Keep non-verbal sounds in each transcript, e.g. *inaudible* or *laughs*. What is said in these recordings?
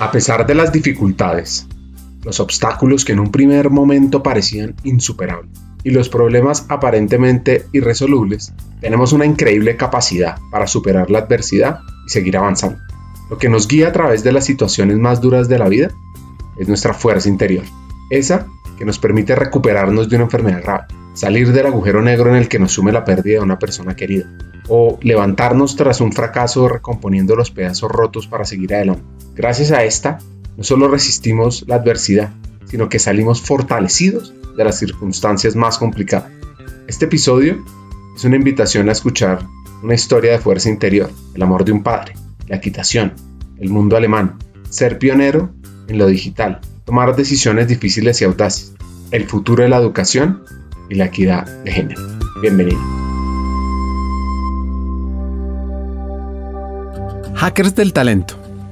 A pesar de las dificultades, los obstáculos que en un primer momento parecían insuperables y los problemas aparentemente irresolubles, tenemos una increíble capacidad para superar la adversidad y seguir avanzando. Lo que nos guía a través de las situaciones más duras de la vida es nuestra fuerza interior, esa que nos permite recuperarnos de una enfermedad grave, salir del agujero negro en el que nos sume la pérdida de una persona querida, o levantarnos tras un fracaso recomponiendo los pedazos rotos para seguir adelante. Gracias a esta, no solo resistimos la adversidad, sino que salimos fortalecidos de las circunstancias más complicadas. Este episodio es una invitación a escuchar una historia de fuerza interior, el amor de un padre, la equitación, el mundo alemán, ser pionero en lo digital, tomar decisiones difíciles y audaces, el futuro de la educación y la equidad de género. Bienvenido. Hackers del Talento,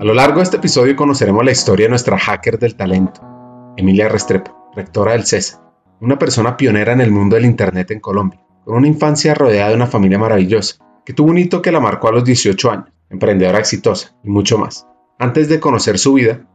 A lo largo de este episodio conoceremos la historia de nuestra hacker del talento, Emilia Restrepo, rectora del CESA, una persona pionera en el mundo del Internet en Colombia, con una infancia rodeada de una familia maravillosa, que tuvo un hito que la marcó a los 18 años, emprendedora exitosa y mucho más. Antes de conocer su vida,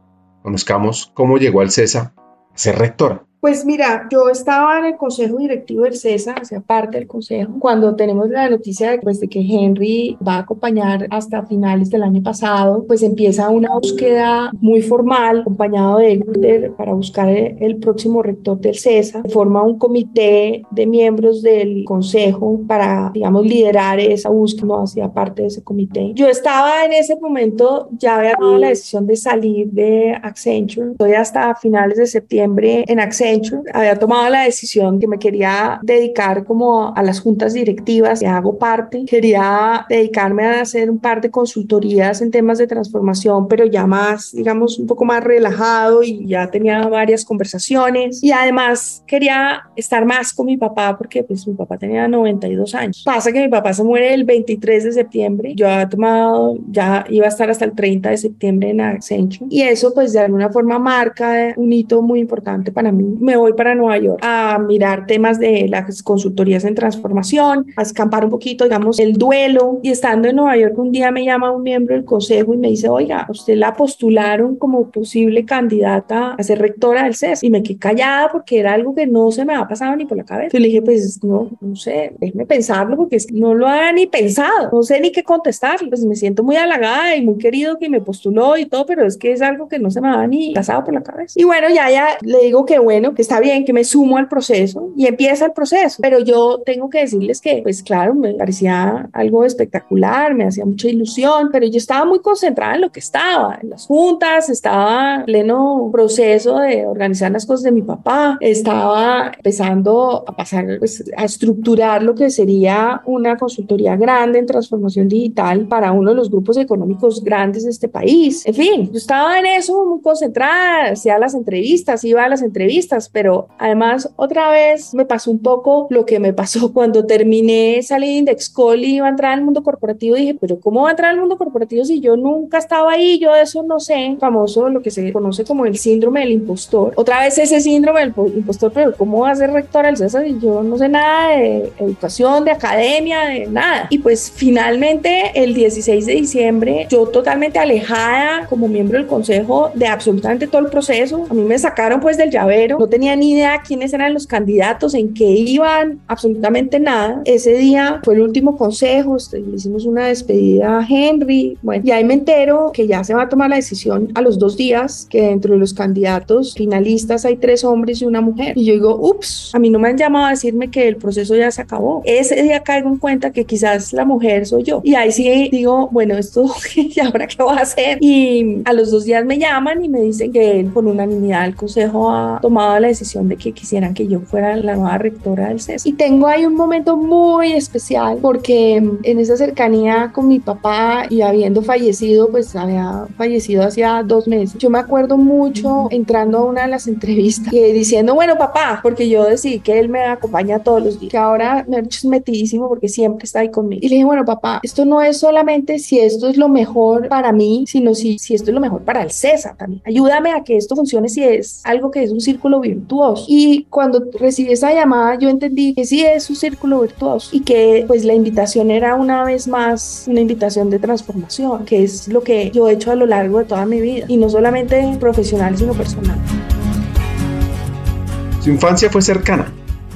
conozcamos cómo llegó al CESA a ser rectora. Pues mira, yo estaba en el consejo directivo del CESA, hacía parte del consejo, cuando tenemos la noticia de, pues, de que Henry va a acompañar hasta finales del año pasado, pues empieza una búsqueda muy formal, acompañado de Guter, para buscar el, próximo rector del CESA. Forma un comité de miembros del consejo para, digamos, liderar esa búsqueda, hacía parte de ese comité. Yo estaba en ese momento, ya había tomado la decisión de salir de Accenture, estoy hasta finales de septiembre en Accenture había tomado la decisión que me quería dedicar como a las juntas directivas, que hago parte. Quería dedicarme a hacer un par de consultorías en temas de transformación, pero ya más, digamos, un poco más relajado y ya tenía varias conversaciones. Y además quería estar más con mi papá porque pues mi papá tenía 92 años. Pasa que mi papá se muere el 23 de septiembre. Yo había tomado, ya iba a estar hasta el 30 de septiembre en Accenture. Y eso pues de alguna forma marca un hito muy importante para mí me voy para Nueva York a mirar temas de las consultorías en transformación, a escampar un poquito, digamos, el duelo. Y estando en Nueva York, un día me llama un miembro del consejo y me dice, oiga, usted la postularon como posible candidata a ser rectora del CES. Y me quedé callada porque era algo que no se me había pasado ni por la cabeza. Yo le dije, pues no, no sé, déjeme pensarlo porque es que no lo había ni pensado, no sé ni qué contestar. Pues me siento muy halagada y muy querido que me postuló y todo, pero es que es algo que no se me había ni pasado por la cabeza. Y bueno, ya, ya le digo que bueno, que está bien, que me sumo al proceso y empieza el proceso. Pero yo tengo que decirles que, pues claro, me parecía algo espectacular, me hacía mucha ilusión, pero yo estaba muy concentrada en lo que estaba, en las juntas, estaba en pleno proceso de organizar las cosas de mi papá, estaba empezando a pasar, pues, a estructurar lo que sería una consultoría grande en transformación digital para uno de los grupos económicos grandes de este país. En fin, yo estaba en eso muy concentrada, hacía las entrevistas, iba a las entrevistas, pero además otra vez me pasó un poco lo que me pasó *laughs* cuando terminé, salí de Call y iba a entrar al mundo corporativo. Dije, pero ¿cómo va a entrar al mundo corporativo si yo nunca estaba ahí? Yo de eso no sé. Famoso lo que se conoce como el síndrome del impostor. Otra vez ese síndrome del impostor, pero ¿cómo va a ser rector al César si yo no sé nada de educación, de academia, de nada? Y pues finalmente el 16 de diciembre, yo totalmente alejada como miembro del consejo de absolutamente todo el proceso. A mí me sacaron pues del llavero. No tenía ni idea quiénes eran los candidatos, en qué iban, absolutamente nada. Ese día fue el último consejo, este, le hicimos una despedida a Henry, bueno, y ahí me entero que ya se va a tomar la decisión a los dos días, que dentro de los candidatos finalistas hay tres hombres y una mujer. Y yo digo, ups, a mí no me han llamado a decirme que el proceso ya se acabó. Ese día caigo en cuenta que quizás la mujer soy yo. Y ahí sí digo, bueno, esto, *laughs* ¿y ahora qué voy a hacer? Y a los dos días me llaman y me dicen que por unanimidad el consejo ha tomado tomado la decisión de que quisieran que yo fuera la nueva rectora del CES. Y tengo ahí un momento muy especial porque en esa cercanía con mi papá y habiendo fallecido, pues había fallecido hacía dos meses. Yo me acuerdo mucho entrando a una de las entrevistas y diciendo, bueno, papá, porque yo decidí que él me acompaña todos los días, que ahora me es metidísimo porque siempre está ahí conmigo. Y le dije, bueno, papá, esto no es solamente si esto es lo mejor para mí, sino si, si esto es lo mejor para el César también. Ayúdame a que esto funcione si es algo que es un círculo virtuoso. Y cuando recibí esa llamada, yo entendí que sí es un círculo virtuoso y que pues la invitación era una vez más una invitación de transformación, que es lo que yo he hecho a lo largo de toda mi vida y no solamente profesional, sino personal. Su infancia fue cercana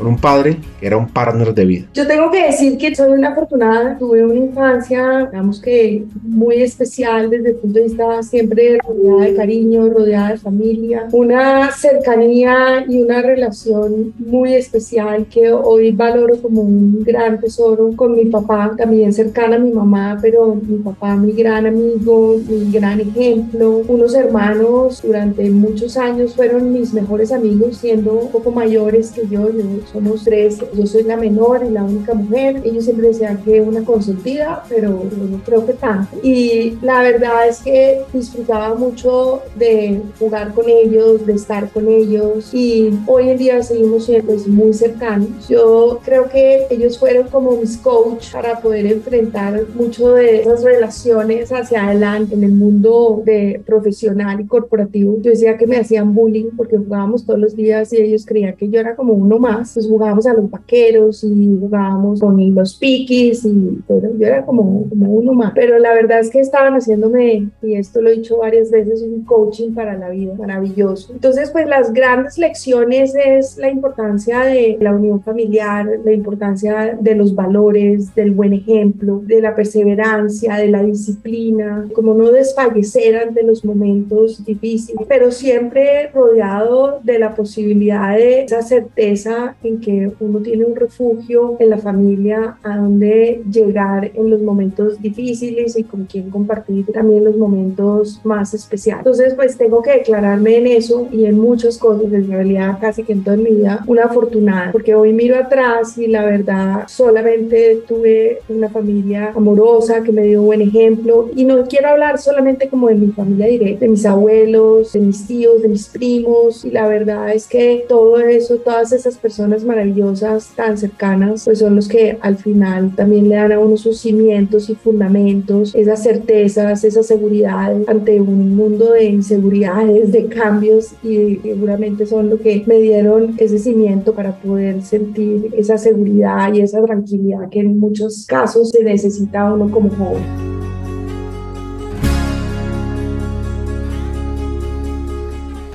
un padre que era un partner de vida. Yo tengo que decir que soy una afortunada, tuve una infancia, digamos que muy especial desde el punto de vista siempre rodeada de cariño, rodeada de familia, una cercanía y una relación muy especial que hoy valoro como un gran tesoro con mi papá, también cercana a mi mamá, pero mi papá mi gran amigo, mi gran ejemplo, unos hermanos durante muchos años fueron mis mejores amigos siendo un poco mayores que yo, yo somos tres, yo soy la menor y la única mujer. Ellos siempre decían que una consentida, pero no creo que tanto. Y la verdad es que disfrutaba mucho de jugar con ellos, de estar con ellos y hoy en día seguimos siendo pues, muy cercanos. Yo creo que ellos fueron como mis coach para poder enfrentar mucho de esas relaciones hacia adelante en el mundo de profesional y corporativo. Yo decía que me hacían bullying porque jugábamos todos los días y ellos creían que yo era como uno más pues jugábamos a los vaqueros y jugábamos con los piquis y bueno, yo era como, como uno más. Pero la verdad es que estaban haciéndome, y esto lo he dicho varias veces, un coaching para la vida, maravilloso. Entonces, pues las grandes lecciones es la importancia de la unión familiar, la importancia de los valores, del buen ejemplo, de la perseverancia, de la disciplina, como no desfallecer ante los momentos difíciles, pero siempre rodeado de la posibilidad de esa certeza en que uno tiene un refugio en la familia a donde llegar en los momentos difíciles y con quien compartir también los momentos más especiales. Entonces, pues tengo que declararme en eso y en muchas cosas, en realidad casi que en toda mi vida, una afortunada, porque hoy miro atrás y la verdad solamente tuve una familia amorosa que me dio buen ejemplo y no quiero hablar solamente como de mi familia directa, de mis abuelos, de mis tíos, de mis primos y la verdad es que todo eso, todas esas personas maravillosas tan cercanas, pues son los que al final también le dan a uno sus cimientos y fundamentos, esas certezas, esa seguridad ante un mundo de inseguridades, de cambios y seguramente son lo que me dieron ese cimiento para poder sentir esa seguridad y esa tranquilidad que en muchos casos se necesita uno como joven.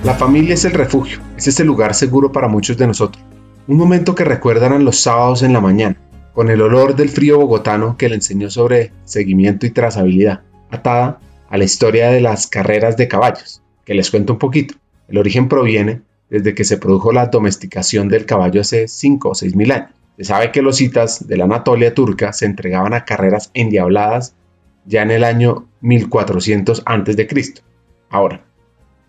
La familia es el refugio, es ese lugar seguro para muchos de nosotros. Un momento que recuerdan los sábados en la mañana, con el olor del frío bogotano que le enseñó sobre seguimiento y trazabilidad, atada a la historia de las carreras de caballos, que les cuento un poquito. El origen proviene desde que se produjo la domesticación del caballo hace 5 o 6 mil años. Se sabe que los citas de la Anatolia turca se entregaban a carreras endiabladas ya en el año 1400 a.C. Ahora,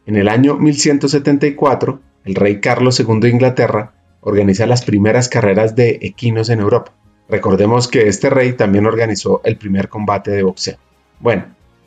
en el año 1174, el rey Carlos II de Inglaterra organiza las primeras carreras de equinos en Europa. Recordemos que este rey también organizó el primer combate de boxeo. Bueno,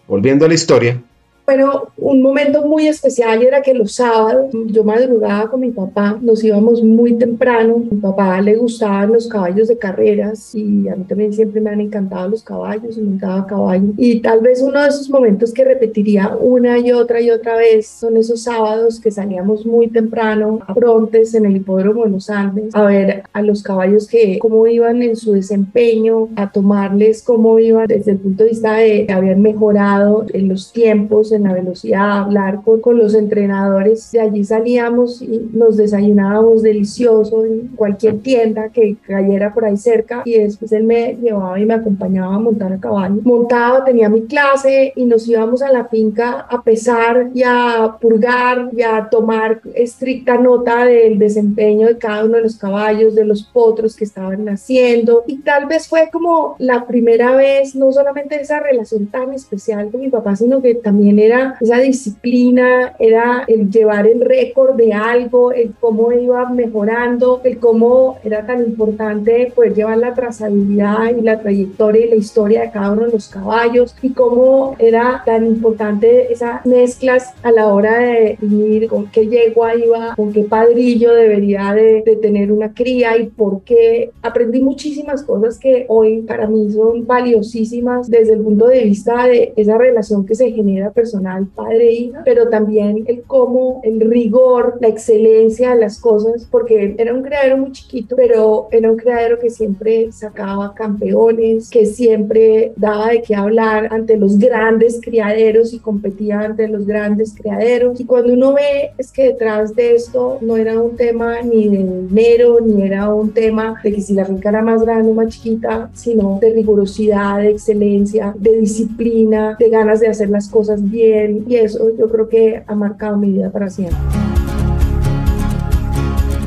volviendo a la historia, pero un momento muy especial era que los sábados yo madrugaba con mi papá, nos íbamos muy temprano. Mi papá le gustaban los caballos de carreras y a mí también siempre me han encantado los caballos y me encantaba caballo. Y tal vez uno de esos momentos que repetiría una y otra y otra vez son esos sábados que salíamos muy temprano a Frontes en el hipódromo de los Andes a ver a los caballos que cómo iban en su desempeño, a tomarles cómo iban desde el punto de vista de habían mejorado en los tiempos, en la velocidad, hablar con, con los entrenadores. De allí salíamos y nos desayunábamos delicioso en cualquier tienda que cayera por ahí cerca y después él me llevaba y me acompañaba a montar a caballo. Montaba, tenía mi clase y nos íbamos a la finca a pesar y a purgar y a tomar estricta nota del desempeño de cada uno de los caballos, de los potros que estaban naciendo y tal vez fue como la primera vez, no solamente esa relación tan especial con mi papá, sino que también era esa disciplina, era el llevar el récord de algo, el cómo iba mejorando, el cómo era tan importante poder llevar la trazabilidad y la trayectoria y la historia de cada uno de los caballos y cómo era tan importante esas mezclas a la hora de definir con qué yegua iba, con qué padrillo debería de, de tener una cría y por qué. Aprendí muchísimas cosas que hoy para mí son valiosísimas desde el punto de vista de esa relación que se genera personal padre-hija, pero también el cómo, el rigor, la excelencia de las cosas, porque era un criadero muy chiquito, pero era un criadero que siempre sacaba campeones, que siempre daba de qué hablar ante los grandes criaderos y competía ante los grandes criaderos. Y cuando uno ve es que detrás de esto no era un tema ni de dinero, ni era un tema de que si la finca era más grande o más chiquita, sino de rigurosidad, de excelencia, de disciplina, de ganas de hacer las cosas bien. Y eso yo creo que ha marcado mi vida para siempre.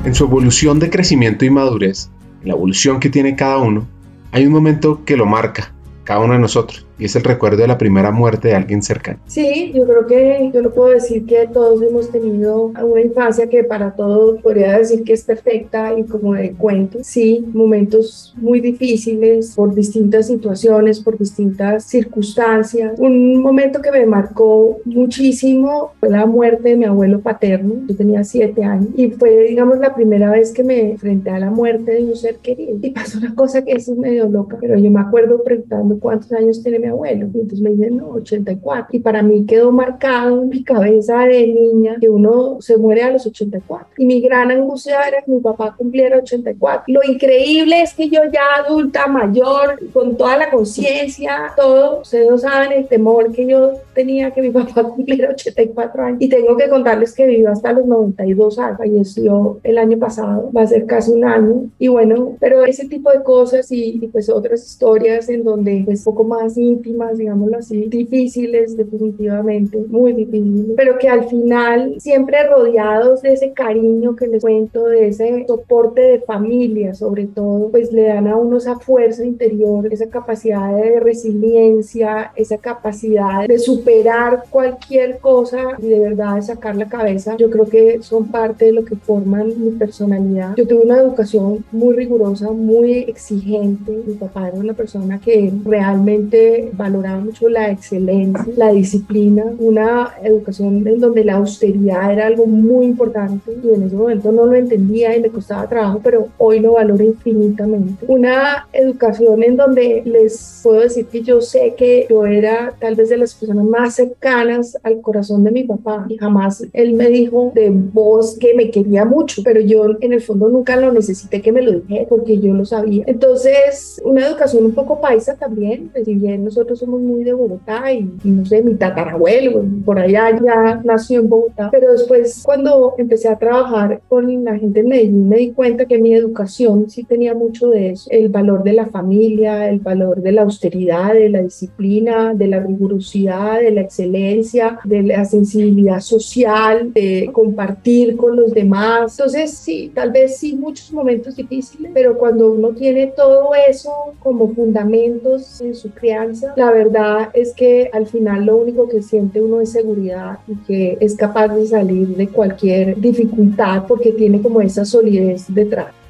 En su evolución de crecimiento y madurez, en la evolución que tiene cada uno, hay un momento que lo marca, cada uno de nosotros y es el recuerdo de la primera muerte de alguien cercano. Sí, yo creo que yo lo puedo decir que todos hemos tenido una infancia que para todos podría decir que es perfecta y como de cuento. Sí, momentos muy difíciles por distintas situaciones, por distintas circunstancias. Un momento que me marcó muchísimo fue la muerte de mi abuelo paterno. Yo tenía siete años y fue, digamos, la primera vez que me enfrenté a la muerte de un ser querido. Y pasó una cosa que es medio loca, pero yo me acuerdo preguntando cuántos años tiene mi abuelo. Y entonces me dicen, no, 84. Y para mí quedó marcado en mi cabeza de niña que uno se muere a los 84. Y mi gran angustia era que mi papá cumpliera 84. Lo increíble es que yo ya adulta, mayor, con toda la conciencia, todo, ustedes no saben el temor que yo tenía que mi papá *laughs* cumpliera 84 años. Y tengo que contarles que vivió hasta los 92 años. Falleció el año pasado, va a ser casi un año. Y bueno, pero ese tipo de cosas y, y pues otras historias en donde es pues, poco más digámoslo así, difíciles definitivamente, muy difíciles, pero que al final siempre rodeados de ese cariño que les cuento, de ese soporte de familia sobre todo, pues le dan a uno esa fuerza interior, esa capacidad de resiliencia, esa capacidad de superar cualquier cosa y de verdad de sacar la cabeza. Yo creo que son parte de lo que forman mi personalidad. Yo tuve una educación muy rigurosa, muy exigente. Mi papá era una persona que realmente valoraba mucho la excelencia, la disciplina, una educación en donde la austeridad era algo muy importante y en ese momento no lo entendía y me costaba trabajo, pero hoy lo valoro infinitamente. Una educación en donde les puedo decir que yo sé que yo era tal vez de las personas más cercanas al corazón de mi papá y jamás él me dijo de voz que me quería mucho, pero yo en el fondo nunca lo necesité que me lo dijera porque yo lo sabía. Entonces, una educación un poco paisa también, si bien nosotros somos muy de Bogotá y, no sé, mi tatarabuelo por allá ya nació en Bogotá, pero después cuando empecé a trabajar con la gente en Medellín me di cuenta que mi educación sí tenía mucho de eso, el valor de la familia, el valor de la austeridad, de la disciplina, de la rigurosidad, de la excelencia, de la sensibilidad social, de compartir con los demás. Entonces sí, tal vez sí muchos momentos difíciles, pero cuando uno tiene todo eso como fundamentos en su crianza, la verdad es que al final lo único que siente uno es seguridad y que es capaz de salir de cualquier dificultad porque tiene como esa solidez detrás.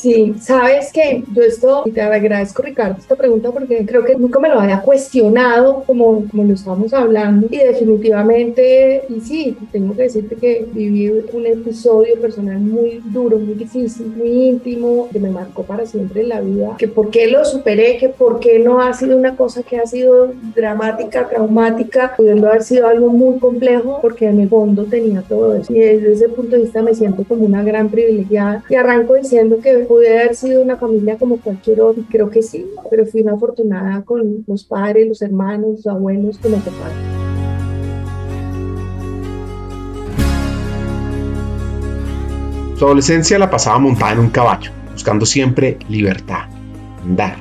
Sí, sabes que yo esto, y te agradezco Ricardo esta pregunta porque creo que nunca me lo había cuestionado como, como lo estamos hablando y definitivamente, y sí, tengo que decirte que viví un episodio personal muy duro, muy difícil, muy íntimo, que me marcó para siempre en la vida, que por qué lo superé, que por qué no ha sido una cosa que ha sido dramática, traumática, pudiendo haber sido algo muy complejo, porque en el fondo tenía todo eso. Y desde ese punto de vista me siento como una gran privilegiada y arranco diciendo que pude haber sido una familia como cualquier otra, creo que sí, pero fui una afortunada con los padres, los hermanos, los abuelos que me tocaron. Su adolescencia la pasaba montada en un caballo, buscando siempre libertad, andar.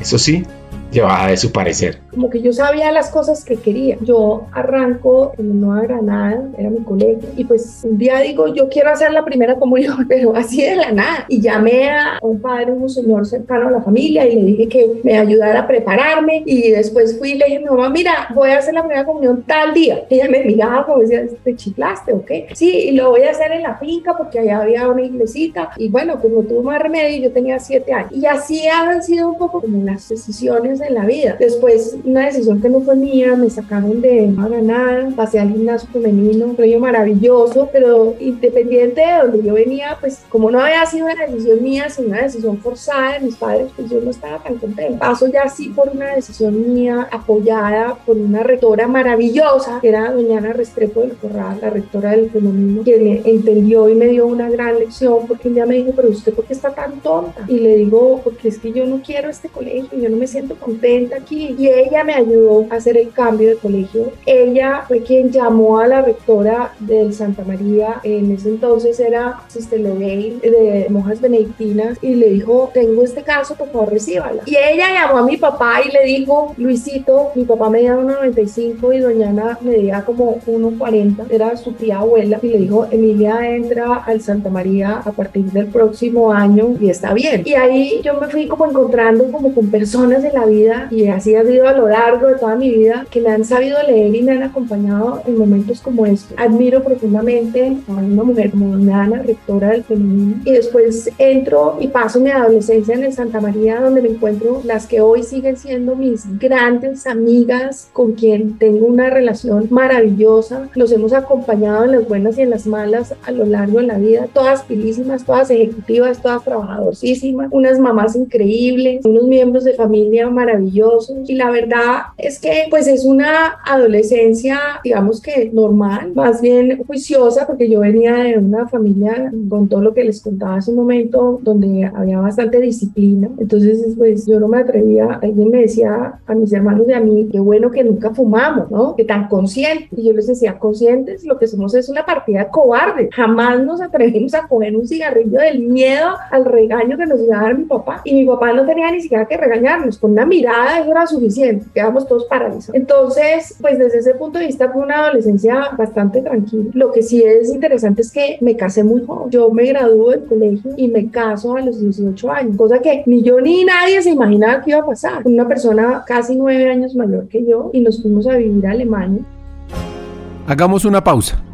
Eso sí, llevada de su parecer. Como que yo sabía las cosas que quería. Yo arranco en Nueva Granada, era mi colegio, y pues un día digo, yo quiero hacer la primera comunión, *laughs* pero así de la nada. Y llamé a un padre, un señor cercano a la familia, y le dije que me ayudara a prepararme. Y después fui y le dije, mi mamá, mira, voy a hacer la primera comunión tal día. Y *laughs* ella me miraba como decía, ¿te chiflaste o qué? Sí, y lo voy a hacer en la finca porque allá había una iglesita. Y bueno, pues no tuve más remedio, yo tenía siete años. Y así han sido un poco como las decisiones en la vida. Después, una decisión que no fue mía, me sacaron de Granada, pasé al gimnasio femenino, un rollo maravilloso, pero independiente de donde yo venía, pues como no había sido una decisión mía, sino una decisión forzada de mis padres, pues yo no estaba tan contenta. Paso ya sí por una decisión mía, apoyada por una rectora maravillosa, que era doña Ana Restrepo del Corral, la rectora del femenino, que me entendió y me dio una gran lección, porque un día me dijo, pero usted, ¿por qué está tan tonta? Y le digo, porque es que yo no quiero este colegio, yo no me siento contenta aquí. Y ella me ayudó a hacer el cambio de colegio. Ella fue quien llamó a la rectora del Santa María, en ese entonces era Sister Lorraine de Monjas Benedictinas, y le dijo, tengo este caso, por favor recíbala. Y ella llamó a mi papá y le dijo, Luisito, mi papá medía 1,95 y doña Ana medía como 1,40, era su tía abuela, y le dijo, Emilia entra al Santa María a partir del próximo año y está bien. Y ahí yo me fui como encontrando como con personas en la vida y así ha sido lo largo de toda mi vida que me han sabido leer y me han acompañado en momentos como estos. Admiro profundamente a una mujer como Ana, rectora del femenino, y después entro y paso mi adolescencia en el Santa María, donde me encuentro las que hoy siguen siendo mis grandes amigas, con quien tengo una relación maravillosa. Los hemos acompañado en las buenas y en las malas a lo largo de la vida, todas pilísimas, todas ejecutivas, todas trabajadorísimas, unas mamás increíbles, unos miembros de familia maravillosos. Y la verdad es que pues es una adolescencia, digamos que normal, más bien juiciosa, porque yo venía de una familia con todo lo que les contaba hace un momento, donde había bastante disciplina. Entonces, pues yo no me atrevía, alguien me decía a mis hermanos y a mí, qué bueno que nunca fumamos, ¿no? Que tan conscientes. Y yo les decía, conscientes, lo que somos es una partida cobarde. Jamás nos atrevimos a coger un cigarrillo del miedo al regaño que nos iba a dar mi papá. Y mi papá no tenía ni siquiera que regañarnos, con una mirada eso era suficiente, quedamos todos paralizados. Entonces, pues desde ese punto de vista fue una adolescencia bastante tranquila. Lo que sí es interesante es que me casé muy joven. Yo me gradué del colegio y me caso a los 18 años, cosa que ni yo ni nadie se imaginaba que iba a pasar. Una persona casi nueve años mayor que yo y nos fuimos a vivir a Alemania. Hagamos una pausa.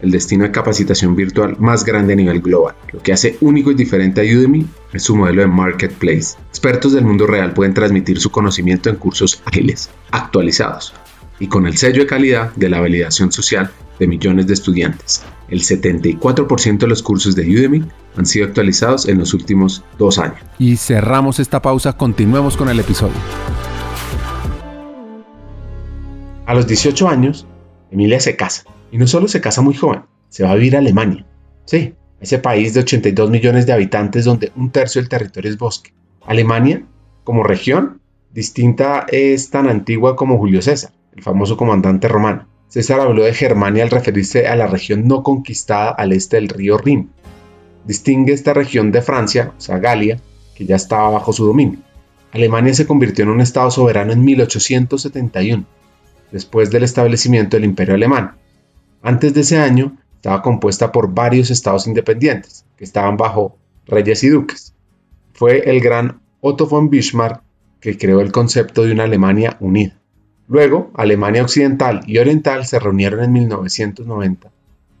el destino de capacitación virtual más grande a nivel global. Lo que hace único y diferente a Udemy es su modelo de marketplace. Expertos del mundo real pueden transmitir su conocimiento en cursos ágiles, actualizados y con el sello de calidad de la validación social de millones de estudiantes. El 74% de los cursos de Udemy han sido actualizados en los últimos dos años. Y cerramos esta pausa, continuemos con el episodio. A los 18 años, Emilia se casa. Y no solo se casa muy joven, se va a vivir a Alemania. Sí, ese país de 82 millones de habitantes donde un tercio del territorio es bosque. Alemania, como región, distinta es tan antigua como Julio César, el famoso comandante romano. César habló de Germania al referirse a la región no conquistada al este del río Rin. Distingue esta región de Francia, o sea, Galia, que ya estaba bajo su dominio. Alemania se convirtió en un estado soberano en 1871, después del establecimiento del Imperio Alemán. Antes de ese año, estaba compuesta por varios estados independientes, que estaban bajo reyes y duques. Fue el gran Otto von Bismarck que creó el concepto de una Alemania unida. Luego, Alemania Occidental y Oriental se reunieron en 1990,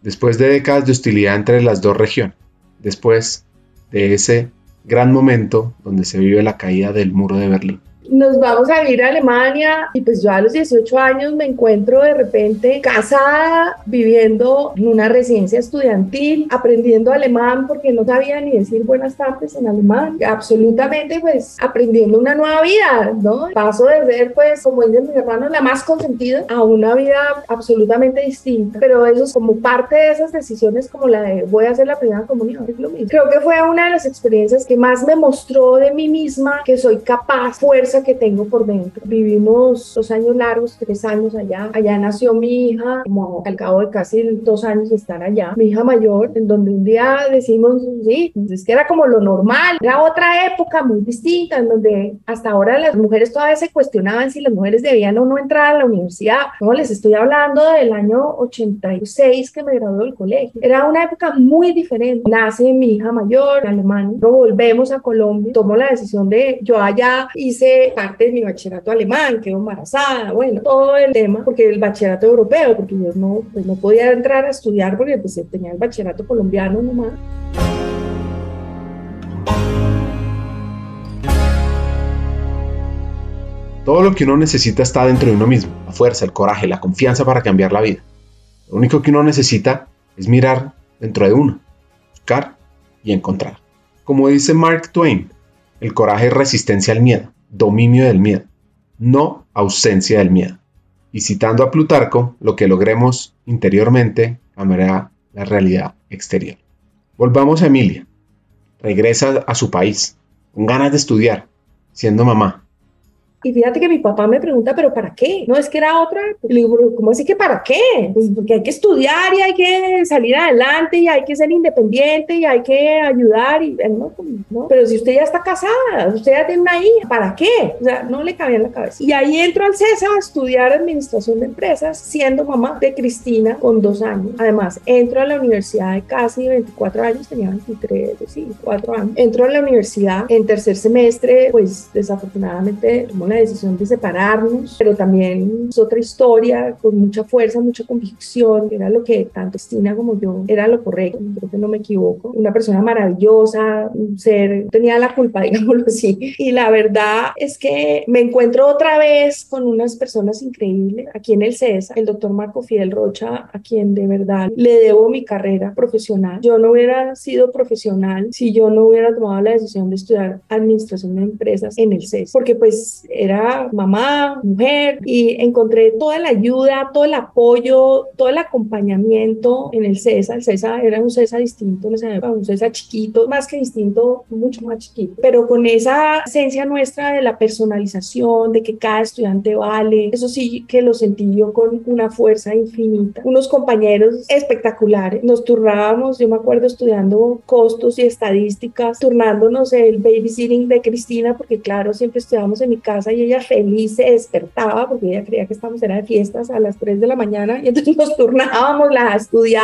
después de décadas de hostilidad entre las dos regiones, después de ese gran momento donde se vive la caída del muro de Berlín. Nos vamos a ir a Alemania y pues yo a los 18 años me encuentro de repente casada, viviendo en una residencia estudiantil, aprendiendo alemán porque no sabía ni decir buenas tardes en alemán, absolutamente pues aprendiendo una nueva vida, ¿no? Paso de ser pues como dicen mis hermanos la más consentida a una vida absolutamente distinta, pero eso es como parte de esas decisiones como la de voy a hacer la primera comunión, es lo mismo. Creo que fue una de las experiencias que más me mostró de mí misma que soy capaz, fuerza que tengo por dentro. Vivimos dos años largos, tres años allá. Allá nació mi hija, como al cabo de casi dos años de estar allá, mi hija mayor, en donde un día decimos, sí, pues es que era como lo normal, era otra época muy distinta, en donde hasta ahora las mujeres todavía se cuestionaban si las mujeres debían o no entrar a la universidad. No, les estoy hablando del año 86 que me graduó del colegio. Era una época muy diferente. Nace mi hija mayor, alemán, volvemos a Colombia, tomo la decisión de, yo allá hice parte de mi bachillerato alemán, quedo embarazada, bueno, todo el tema, porque el bachillerato europeo, porque yo no, pues no podía entrar a estudiar porque pues tenía el bachillerato colombiano nomás. Todo lo que uno necesita está dentro de uno mismo, la fuerza, el coraje, la confianza para cambiar la vida. Lo único que uno necesita es mirar dentro de uno, buscar y encontrar. Como dice Mark Twain, el coraje es resistencia al miedo, dominio del miedo, no ausencia del miedo. Y citando a Plutarco, lo que logremos interiormente cambiará la realidad exterior. Volvamos a Emilia. Regresa a su país, con ganas de estudiar, siendo mamá, y fíjate que mi papá me pregunta, ¿pero para qué? No, es que era otra. Y le digo, ¿cómo así que para qué? Pues porque hay que estudiar y hay que salir adelante y hay que ser independiente y hay que ayudar. Y, no, no, pero si usted ya está casada, usted ya tiene una hija, ¿para qué? O sea, no le cabía en la cabeza. Y ahí entro al CESA a estudiar administración de empresas, siendo mamá de Cristina con dos años. Además, entro a la universidad de casi 24 años, tenía 23, sí, 4 años. Entro a la universidad en tercer semestre, pues desafortunadamente, la decisión de separarnos, pero también es otra historia con mucha fuerza, mucha convicción, era lo que tanto Cristina como yo era lo correcto, creo que no me equivoco. Una persona maravillosa, un ser, tenía la culpa, *laughs* digámoslo así. Y la verdad es que me encuentro otra vez con unas personas increíbles aquí en el CESA, el doctor Marco Fidel Rocha, a quien de verdad le debo mi carrera profesional. Yo no hubiera sido profesional si yo no hubiera tomado la decisión de estudiar administración de empresas en el CESA, porque pues era mamá, mujer, y encontré toda la ayuda, todo el apoyo, todo el acompañamiento en el CESA. El CESA era un CESA distinto, un CESA chiquito, más que distinto, mucho más chiquito, pero con esa esencia nuestra de la personalización, de que cada estudiante vale, eso sí que lo sentí yo con una fuerza infinita. Unos compañeros espectaculares, nos turnábamos, yo me acuerdo estudiando costos y estadísticas, turnándonos el babysitting de Cristina, porque claro, siempre estudiábamos en mi casa y ella feliz se despertaba porque ella creía que estábamos era de fiestas a las 3 de la mañana y entonces nos turnábamos la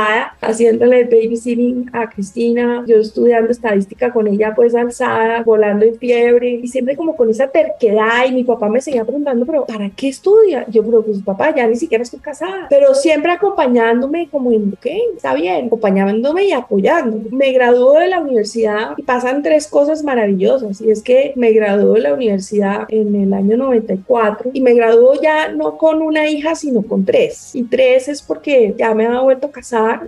estudiada haciéndole babysitting a Cristina, yo estudiando estadística con ella pues alzada, volando en fiebre y siempre como con esa terquedad y mi papá me seguía preguntando, pero ¿para qué estudia? Yo, pero pues papá, ya ni siquiera estoy casada, pero siempre acompañándome como en, ok, está bien, acompañándome y apoyándome. Me graduó de la universidad y pasan tres cosas maravillosas y es que me graduó de la universidad en el año 94 y me graduó ya no con una hija, sino con tres. Y tres es porque ya me había vuelto a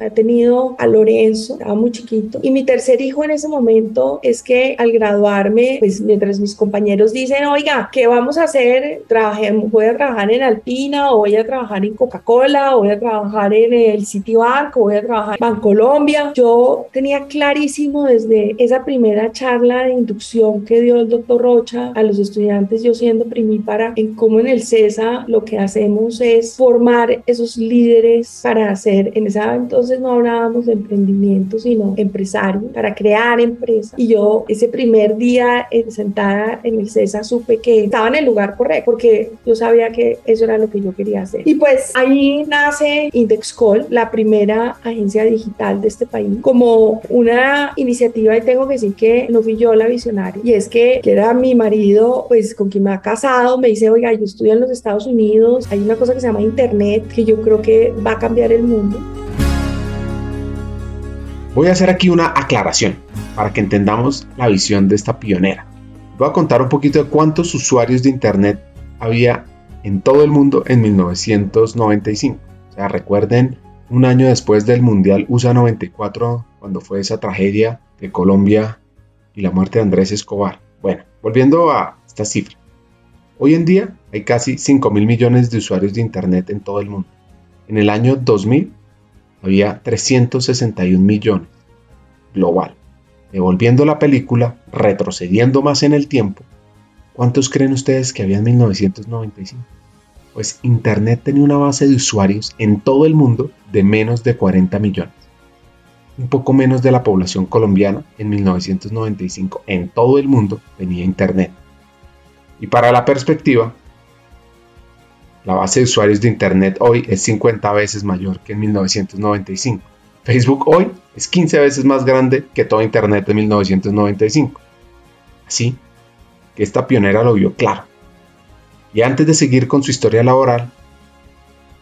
he tenido a Lorenzo, estaba muy chiquito. Y mi tercer hijo en ese momento es que al graduarme, pues mientras mis compañeros dicen, oiga, ¿qué vamos a hacer? Trabajemos, voy a trabajar en Alpina o voy a trabajar en Coca-Cola o voy a trabajar en el Citibank o voy a trabajar en Bancolombia. Yo tenía clarísimo desde esa primera charla de inducción que dio el doctor Rocha a los estudiantes, yo siendo primípara en cómo en el CESA lo que hacemos es formar esos líderes para hacer, en esa entonces no hablábamos de emprendimiento, sino empresario, para crear empresas. Y yo ese primer día sentada en el CESA supe que estaba en el lugar correcto, porque yo sabía que eso era lo que yo quería hacer. Y pues ahí nace Indexcall, la primera agencia digital de este país, como una iniciativa y tengo que decir que no fui yo la visionaria, y es que, que era mi marido, pues con quien me ha casado, me dice, oiga, yo estudio en los Estados Unidos, hay una cosa que se llama Internet que yo creo que va a cambiar el mundo. Voy a hacer aquí una aclaración para que entendamos la visión de esta pionera. Voy a contar un poquito de cuántos usuarios de Internet había en todo el mundo en 1995. O sea, recuerden un año después del Mundial USA 94, cuando fue esa tragedia de Colombia y la muerte de Andrés Escobar. Bueno, volviendo a esta cifra. Hoy en día hay casi 5 mil millones de usuarios de Internet en todo el mundo. En el año 2000 había 361 millones global. Devolviendo la película, retrocediendo más en el tiempo, ¿cuántos creen ustedes que había en 1995? Pues Internet tenía una base de usuarios en todo el mundo de menos de 40 millones. Un poco menos de la población colombiana en 1995 en todo el mundo tenía Internet. Y para la perspectiva, la base de usuarios de Internet hoy es 50 veces mayor que en 1995. Facebook hoy es 15 veces más grande que todo Internet de 1995. Así que esta pionera lo vio claro. Y antes de seguir con su historia laboral,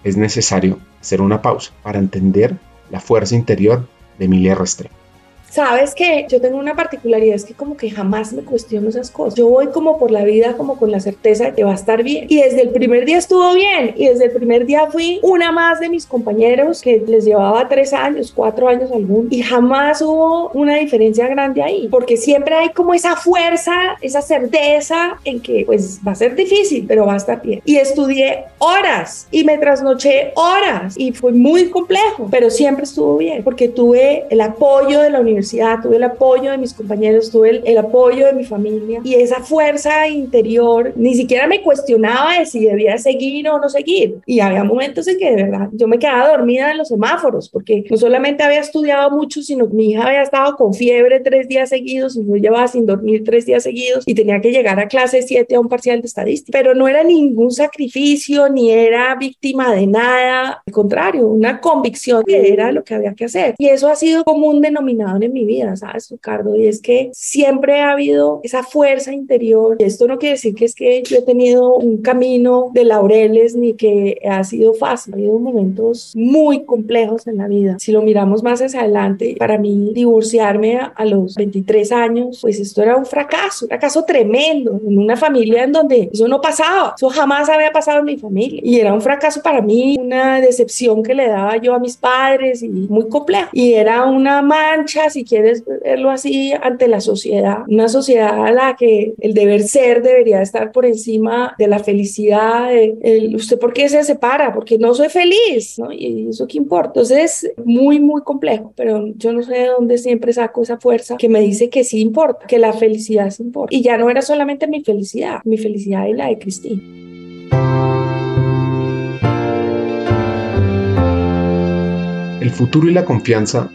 es necesario hacer una pausa para entender la fuerza interior de Emilia Restrepo. Sabes que yo tengo una particularidad, es que como que jamás me cuestiono esas cosas. Yo voy como por la vida como con la certeza de que va a estar bien. Y desde el primer día estuvo bien. Y desde el primer día fui una más de mis compañeros que les llevaba tres años, cuatro años algún. Y jamás hubo una diferencia grande ahí. Porque siempre hay como esa fuerza, esa certeza en que pues va a ser difícil, pero va a estar bien. Y estudié horas y me trasnoché horas y fue muy complejo, pero siempre estuvo bien porque tuve el apoyo de la universidad tuve el apoyo de mis compañeros, tuve el, apoyo de mi familia y esa fuerza interior, ni siquiera me cuestionaba de si debía seguir o no seguir. Y había momentos en que de verdad yo me quedaba dormida en los semáforos porque no solamente había estudiado mucho, sino mi hija había estado con fiebre tres días seguidos y yo llevaba sin dormir tres días seguidos y tenía que llegar a clase 7 a un parcial de estadística. Pero no era ningún sacrificio ni era víctima de nada, al contrario, una convicción que era lo que había que hacer. Y eso ha sido como un denominador en mi vida, ¿sabes, Ricardo? Y es que siempre ha habido esa fuerza interior. Y esto no quiere decir que es que yo he tenido un camino de laureles ni que ha sido fácil. Ha habido momentos muy complejos en la vida. Si lo miramos más hacia adelante, para mí divorciarme a, los 23 años, pues esto era un fracaso, un fracaso tremendo en una familia en donde eso no pasaba. Eso jamás había pasado en mi familia. Y era un fracaso para mí, una decepción que le daba yo a mis padres y muy complejo. Y era una mancha, quieres verlo así, ante la sociedad. Una sociedad a la que el deber ser debería estar por encima de la felicidad. el, ¿Usted por qué se separa? Porque no soy feliz, ¿no? Y eso qué importa. Entonces, muy, muy complejo, pero yo no sé de dónde siempre saco esa fuerza que me dice que sí importa, que la felicidad sí importa. Y ya no era solamente mi felicidad, mi felicidad y la de Cristina. El futuro y la confianza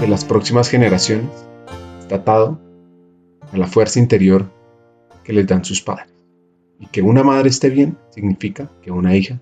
de las próximas generaciones está atado a la fuerza interior que les dan sus padres. Y que una madre esté bien significa que una hija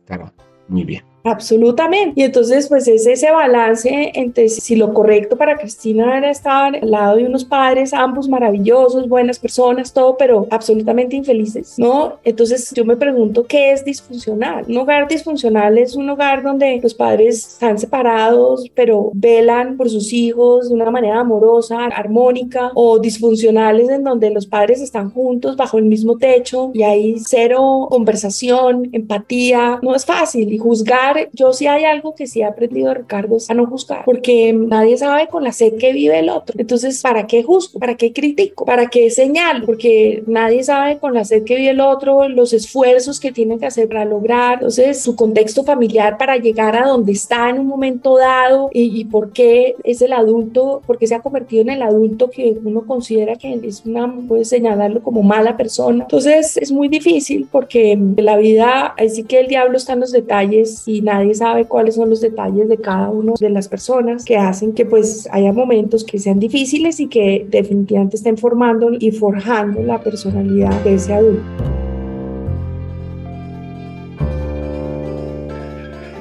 estará muy bien. Absolutamente. Y entonces, pues es ese balance entre si lo correcto para Cristina era estar al lado de unos padres, ambos maravillosos, buenas personas, todo, pero absolutamente infelices, ¿no? Entonces yo me pregunto, ¿qué es disfuncional? Un hogar disfuncional es un hogar donde los padres están separados, pero velan por sus hijos de una manera amorosa, armónica, o disfuncionales en donde los padres están juntos bajo el mismo techo y hay cero conversación, empatía. No es fácil y juzgar yo sí hay algo que sí he aprendido, Ricardo, es a no juzgar, porque nadie sabe con la sed que vive el otro. Entonces, ¿para qué juzgo? ¿Para qué critico? ¿Para qué señalo? Porque nadie sabe con la sed que vive el otro, los esfuerzos que tiene que hacer para lograr, entonces su contexto familiar para llegar a donde está en un momento dado y, y por qué es el adulto, por qué se ha convertido en el adulto que uno considera que es una, puede señalarlo como mala persona. Entonces, es muy difícil porque la vida, así que el diablo está en los detalles y nadie sabe cuáles son los detalles de cada una de las personas que hacen que pues haya momentos que sean difíciles y que definitivamente estén formando y forjando la personalidad de ese adulto.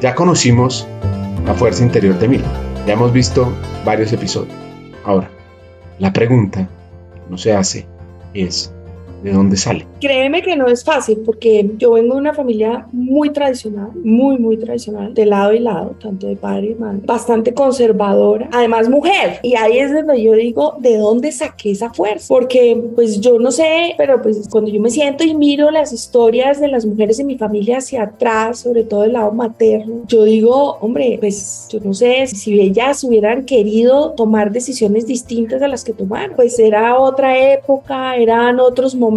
Ya conocimos la fuerza interior de Mil, ya hemos visto varios episodios. Ahora, la pregunta no se hace es, ¿De dónde sale? Créeme que no es fácil porque yo vengo de una familia muy tradicional, muy, muy tradicional, de lado y lado, tanto de padre y madre, bastante conservadora, además mujer. Y ahí es donde yo digo, ¿de dónde saqué esa fuerza? Porque pues yo no sé, pero pues cuando yo me siento y miro las historias de las mujeres en mi familia hacia atrás, sobre todo del lado materno, yo digo, hombre, pues yo no sé si ellas hubieran querido tomar decisiones distintas a las que tomaron, pues era otra época, eran otros momentos,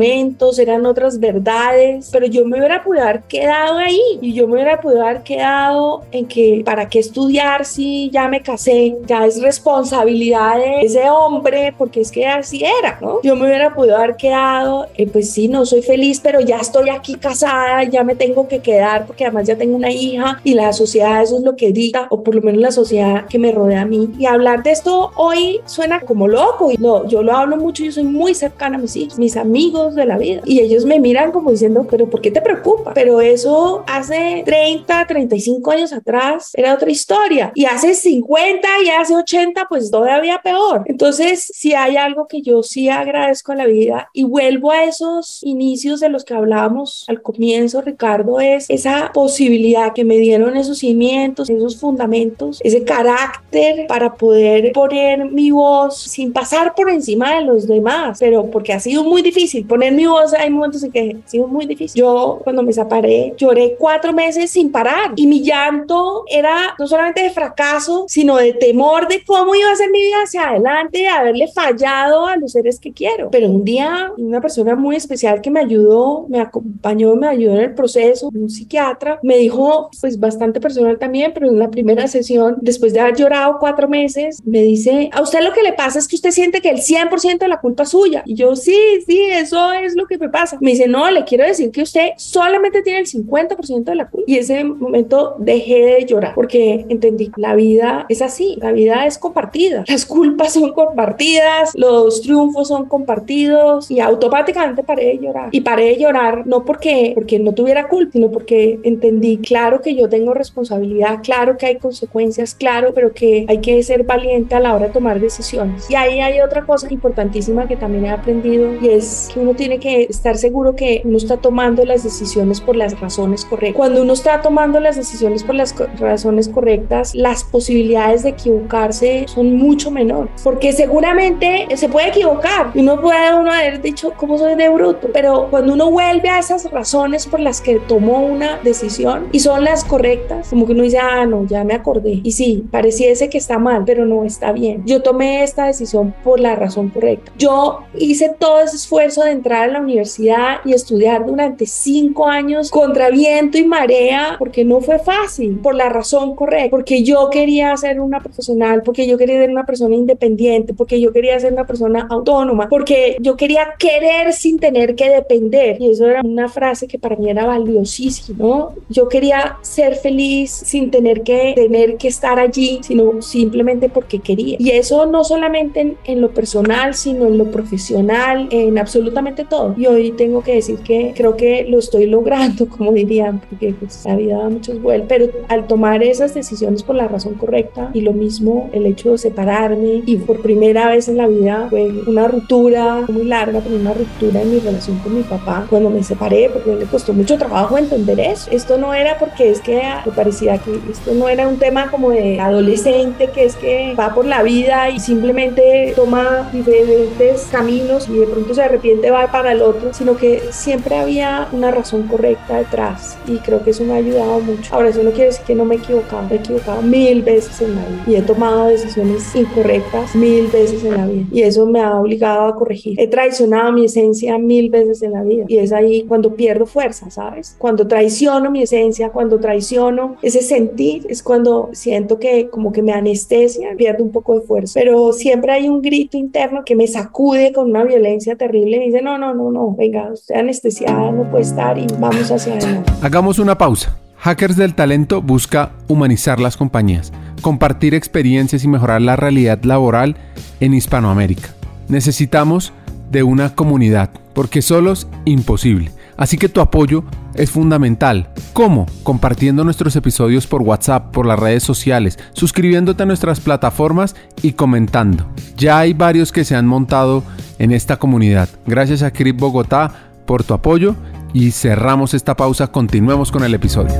eran otras verdades, pero yo me hubiera podido haber quedado ahí y yo me hubiera podido haber quedado en que para qué estudiar si ya me casé, ya es responsabilidad de ese hombre, porque es que así era, ¿no? Yo me hubiera podido haber quedado, eh, pues sí, no soy feliz, pero ya estoy aquí casada, ya me tengo que quedar porque además ya tengo una hija y la sociedad eso es lo que diga, o por lo menos la sociedad que me rodea a mí. Y hablar de esto hoy suena como loco y no, yo lo hablo mucho, yo soy muy cercana a mis hijos, mis amigos de la vida y ellos me miran como diciendo, pero ¿por qué te preocupa? Pero eso hace 30, 35 años atrás era otra historia y hace 50 y hace 80 pues todavía peor. Entonces, si hay algo que yo sí agradezco a la vida y vuelvo a esos inicios de los que hablábamos al comienzo, Ricardo, es esa posibilidad que me dieron esos cimientos, esos fundamentos, ese carácter para poder poner mi voz sin pasar por encima de los demás, pero porque ha sido muy difícil poner mi voz, hay momentos en que ha sido muy difícil. Yo cuando me separé lloré cuatro meses sin parar y mi llanto era no solamente de fracaso, sino de temor de cómo iba a ser mi vida hacia adelante, de haberle fallado a los seres que quiero. Pero un día una persona muy especial que me ayudó, me acompañó, me ayudó en el proceso, un psiquiatra, me dijo, pues bastante personal también, pero en la primera sesión, después de haber llorado cuatro meses, me dice, a usted lo que le pasa es que usted siente que el 100% de la culpa es suya. Y yo, sí, sí, eso es lo que me pasa. Me dice, no, le quiero decir que usted solamente tiene el 50% de la culpa. Y ese momento dejé de llorar porque entendí, la vida es así, la vida es compartida, las culpas son compartidas, los triunfos son compartidos y automáticamente paré de llorar. Y paré de llorar no porque, porque no tuviera culpa, sino porque entendí, claro que yo tengo responsabilidad, claro que hay consecuencias, claro, pero que hay que ser valiente a la hora de tomar decisiones. Y ahí hay otra cosa importantísima que también he aprendido y es que uno tiene que estar seguro que uno está tomando las decisiones por las razones correctas. Cuando uno está tomando las decisiones por las razones correctas, las posibilidades de equivocarse son mucho menores, porque seguramente se puede equivocar y uno puede uno haber dicho cómo soy de bruto, pero cuando uno vuelve a esas razones por las que tomó una decisión y son las correctas, como que uno dice, ah, no, ya me acordé. Y sí, pareciese que está mal, pero no está bien. Yo tomé esta decisión por la razón correcta. Yo hice todo ese esfuerzo de entrar a la universidad y estudiar durante cinco años contra viento y marea, porque no fue fácil, por la razón correcta, porque yo quería ser una profesional, porque yo quería ser una persona independiente, porque yo quería ser una persona autónoma, porque yo quería querer sin tener que depender. Y eso era una frase que para mí era valiosísima, ¿no? Yo quería ser feliz sin tener que tener que estar allí, sino simplemente porque quería. Y eso no solamente en, en lo personal, sino en lo profesional, en absolutamente todo. Y hoy tengo que decir que creo que lo estoy logrando, *laughs* como dirían, porque pues, la vida da muchos vuelos, pero al tomar esas decisiones por la razón correcta y lo mismo el hecho de separarme y por primera vez en la vida fue una ruptura muy larga, pero una ruptura en mi relación con mi papá cuando me separé, porque le costó mucho trabajo entender eso. Esto no era porque es que me parecía que esto no era un tema como de adolescente que es que va por la vida y simplemente toma diferentes caminos y de pronto se arrepiente va para el otro, sino que siempre había una razón correcta detrás y creo que eso me ha ayudado mucho. Ahora eso no quiere decir que no me he equivocado, me he equivocado mil veces en la vida y he tomado decisiones incorrectas mil veces en la vida y eso me ha obligado a corregir. He traicionado mi esencia mil veces en la vida y es ahí cuando pierdo fuerza, ¿sabes? Cuando traiciono mi esencia, cuando traiciono ese sentir, es cuando siento que como que me anestesia, pierdo un poco de fuerza, pero siempre hay un grito interno que me sacude con una violencia terrible y me dice, no, no, no, no, venga, usted anestesiada no puede estar y vamos hacia adelante. Hagamos una pausa. Hackers del Talento busca humanizar las compañías, compartir experiencias y mejorar la realidad laboral en Hispanoamérica. Necesitamos de una comunidad, porque solos imposible. Así que tu apoyo es fundamental. ¿Cómo? Compartiendo nuestros episodios por WhatsApp, por las redes sociales, suscribiéndote a nuestras plataformas y comentando. Ya hay varios que se han montado en esta comunidad. Gracias a CRIP Bogotá por tu apoyo y cerramos esta pausa. Continuemos con el episodio.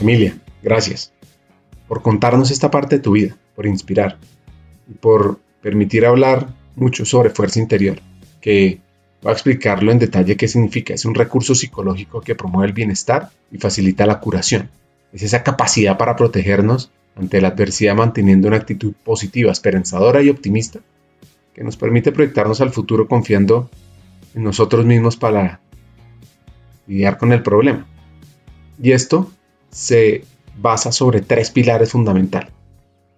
Emilia, gracias por contarnos esta parte de tu vida, por inspirar y por permitir hablar mucho sobre fuerza interior, que va a explicarlo en detalle qué significa. Es un recurso psicológico que promueve el bienestar y facilita la curación. Es esa capacidad para protegernos ante la adversidad manteniendo una actitud positiva, esperanzadora y optimista que nos permite proyectarnos al futuro confiando en nosotros mismos para lidiar con el problema. Y esto se basa sobre tres pilares fundamentales.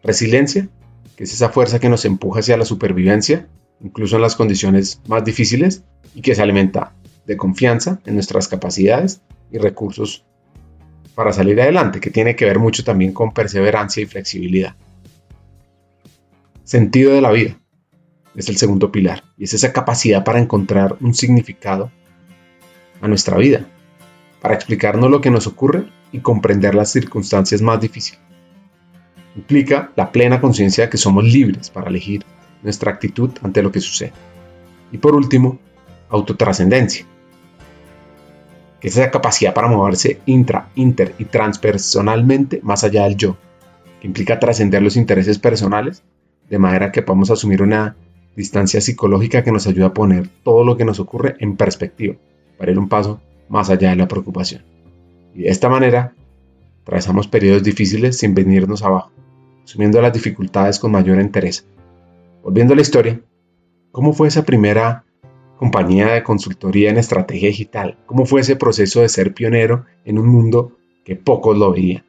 Resiliencia, que es esa fuerza que nos empuja hacia la supervivencia, incluso en las condiciones más difíciles, y que se alimenta de confianza en nuestras capacidades y recursos para salir adelante, que tiene que ver mucho también con perseverancia y flexibilidad. Sentido de la vida es el segundo pilar, y es esa capacidad para encontrar un significado a nuestra vida, para explicarnos lo que nos ocurre y comprender las circunstancias más difíciles. Implica la plena conciencia de que somos libres para elegir nuestra actitud ante lo que sucede. Y por último, autotrascendencia, que es esa capacidad para moverse intra, inter y transpersonalmente más allá del yo, que implica trascender los intereses personales de manera que podamos asumir una distancia psicológica que nos ayuda a poner todo lo que nos ocurre en perspectiva, para ir un paso más allá de la preocupación. Y de esta manera, atravesamos periodos difíciles sin venirnos abajo, asumiendo las dificultades con mayor interés. Volviendo a la historia, ¿cómo fue esa primera compañía de consultoría en estrategia digital? ¿Cómo fue ese proceso de ser pionero en un mundo que pocos lo veían?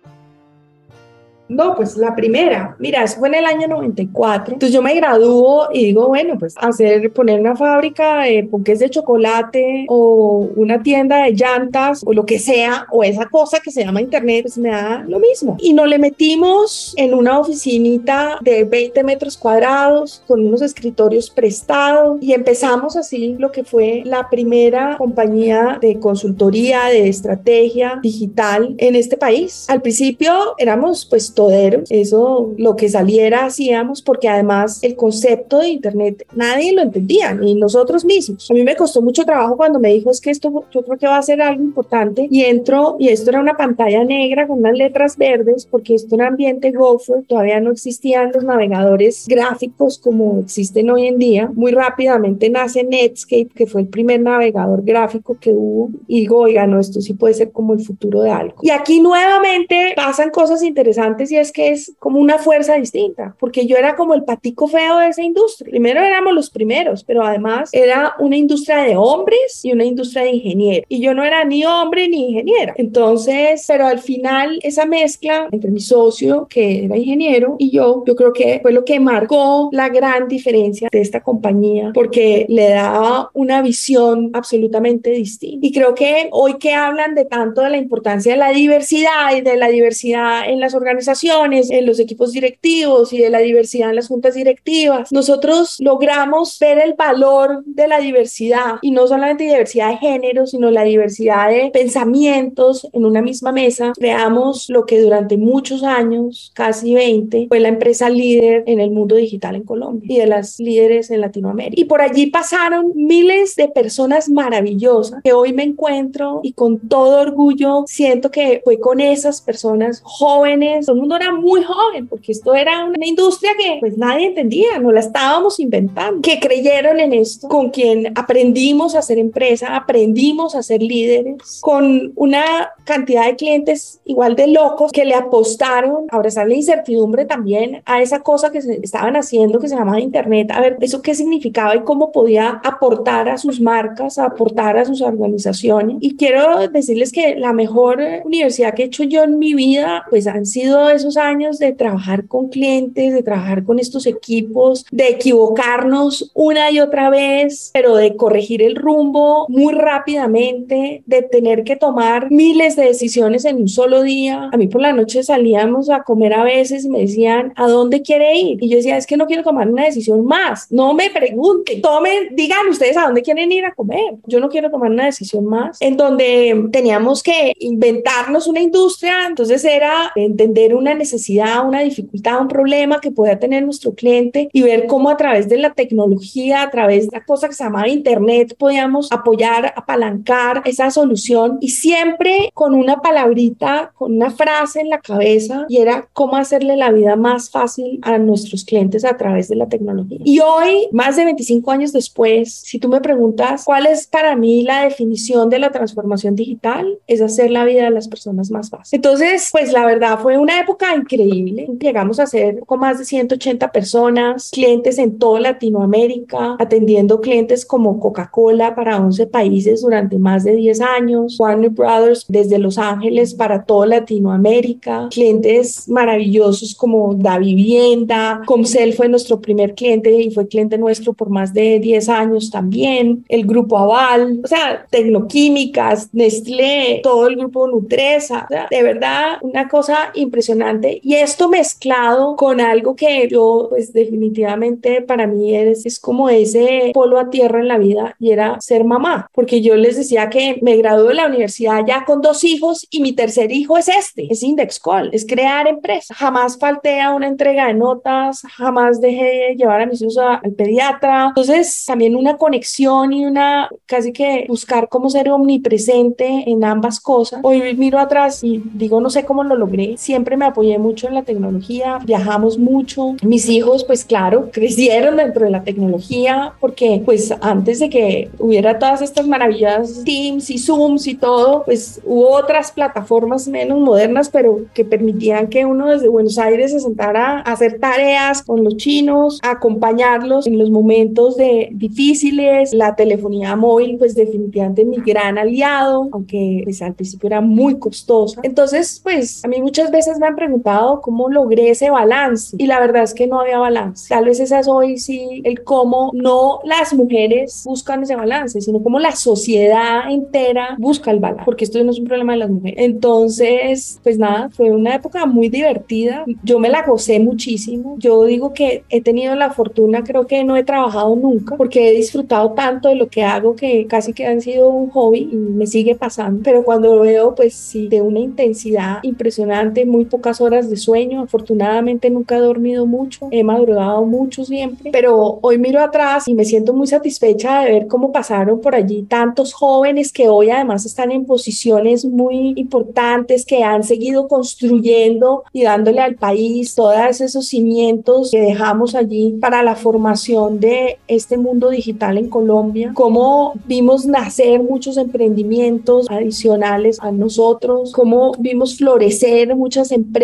No, pues la primera, mira, eso fue en el año 94. Entonces yo me gradúo y digo, bueno, pues hacer, poner una fábrica de ponques de chocolate o una tienda de llantas o lo que sea, o esa cosa que se llama internet, pues me da lo mismo. Y nos le metimos en una oficinita de 20 metros cuadrados con unos escritorios prestados y empezamos así lo que fue la primera compañía de consultoría de estrategia digital en este país. Al principio éramos pues toderos, eso lo que saliera hacíamos porque además el concepto de internet nadie lo entendía, ni nosotros mismos. A mí me costó mucho trabajo cuando me dijo es que esto yo creo que va a ser algo importante y entro y esto era una pantalla negra con unas letras verdes porque esto era ambiente gopher, todavía no existían los navegadores gráficos como existen hoy en día. Muy rápidamente nace Netscape, que fue el primer navegador gráfico que hubo y digo, no, esto sí puede ser como el futuro de algo. Y aquí nuevamente pasan cosas interesantes y es que es como una fuerza distinta, porque yo era como el patico feo de esa industria. Primero éramos los primeros, pero además era una industria de hombres y una industria de ingenieros. Y yo no era ni hombre ni ingeniera. Entonces, pero al final esa mezcla entre mi socio, que era ingeniero, y yo, yo creo que fue lo que marcó la gran diferencia de esta compañía, porque le daba una visión absolutamente distinta. Y creo que hoy que hablan de tanto de la importancia de la diversidad y de la diversidad en las organizaciones, en los equipos directivos y de la diversidad en las juntas directivas. Nosotros logramos ver el valor de la diversidad y no solamente diversidad de género, sino la diversidad de pensamientos en una misma mesa. Creamos lo que durante muchos años, casi 20, fue la empresa líder en el mundo digital en Colombia y de las líderes en Latinoamérica. Y por allí pasaron miles de personas maravillosas que hoy me encuentro y con todo orgullo siento que fue con esas personas jóvenes, son mundo era muy joven, porque esto era una industria que pues nadie entendía, no la estábamos inventando, que creyeron en esto, con quien aprendimos a ser empresa, aprendimos a ser líderes, con una cantidad de clientes igual de locos que le apostaron a abrazar la incertidumbre también a esa cosa que se estaban haciendo que se llamaba Internet, a ver eso qué significaba y cómo podía aportar a sus marcas, aportar a sus organizaciones. Y quiero decirles que la mejor universidad que he hecho yo en mi vida, pues han sido esos años de trabajar con clientes, de trabajar con estos equipos, de equivocarnos una y otra vez, pero de corregir el rumbo muy rápidamente, de tener que tomar miles de decisiones en un solo día. A mí por la noche salíamos a comer a veces y me decían, ¿a dónde quiere ir? Y yo decía, es que no quiero tomar una decisión más. No me pregunten, tomen, digan ustedes a dónde quieren ir a comer. Yo no quiero tomar una decisión más. En donde teníamos que inventarnos una industria, entonces era entender un una necesidad, una dificultad, un problema que pueda tener nuestro cliente y ver cómo a través de la tecnología, a través de la cosa que se llamaba Internet, podíamos apoyar, apalancar esa solución y siempre con una palabrita, con una frase en la cabeza y era cómo hacerle la vida más fácil a nuestros clientes a través de la tecnología. Y hoy, más de 25 años después, si tú me preguntas cuál es para mí la definición de la transformación digital, es hacer la vida de las personas más fácil. Entonces, pues la verdad fue una época increíble. Llegamos a ser con más de 180 personas, clientes en toda Latinoamérica, atendiendo clientes como Coca-Cola para 11 países durante más de 10 años, Warner Brothers desde Los Ángeles para toda Latinoamérica, clientes maravillosos como Da Vivienda, Comcel fue nuestro primer cliente y fue cliente nuestro por más de 10 años también, el grupo Aval, o sea, Tecnoquímicas, Nestlé, todo el grupo Nutresa, de verdad una cosa impresionante y esto mezclado con algo que yo pues definitivamente para mí es, es como ese polo a tierra en la vida y era ser mamá, porque yo les decía que me gradué de la universidad ya con dos hijos y mi tercer hijo es este, es Indexcol, es crear empresa. Jamás falté a una entrega de notas, jamás dejé de llevar a mis hijos al pediatra. Entonces, también una conexión y una casi que buscar cómo ser omnipresente en ambas cosas. Hoy miro atrás y digo, no sé cómo lo logré. Siempre me apoyé mucho en la tecnología, viajamos mucho. Mis hijos, pues claro, *laughs* crecieron dentro de la tecnología porque pues antes de que hubiera todas estas maravillas Teams y Zooms y todo, pues hubo otras plataformas menos modernas, pero que permitían que uno desde Buenos Aires se sentara a hacer tareas con los chinos, a acompañarlos en los momentos de difíciles. La telefonía móvil, pues definitivamente mi gran aliado, aunque pues, al principio era muy costosa. Entonces, pues a mí muchas veces me han preguntado cómo logré ese balance y la verdad es que no había balance. Tal vez esa es hoy sí el cómo no las mujeres buscan ese balance, sino cómo la sociedad entera busca el balance, porque esto no es un problema de las mujeres. Entonces, pues nada, fue una época muy divertida. Yo me la gocé muchísimo. Yo digo que he tenido la fortuna, creo que no he trabajado nunca, porque he disfrutado tanto de lo que hago que casi que han sido un hobby y me sigue pasando. Pero cuando lo veo, pues sí, de una intensidad impresionante, muy pocas horas de sueño. Afortunadamente nunca he dormido mucho, he madrugado mucho siempre, pero hoy miro atrás y me siento muy satisfecha de ver cómo pasaron por allí tantos jóvenes que hoy además están en posiciones muy importantes, que han seguido construyendo y dándole al país todos esos cimientos que dejamos allí para la formación de este mundo digital en Colombia, cómo vimos nacer muchos emprendimientos adicionales a nosotros, cómo vimos florecer muchas empresas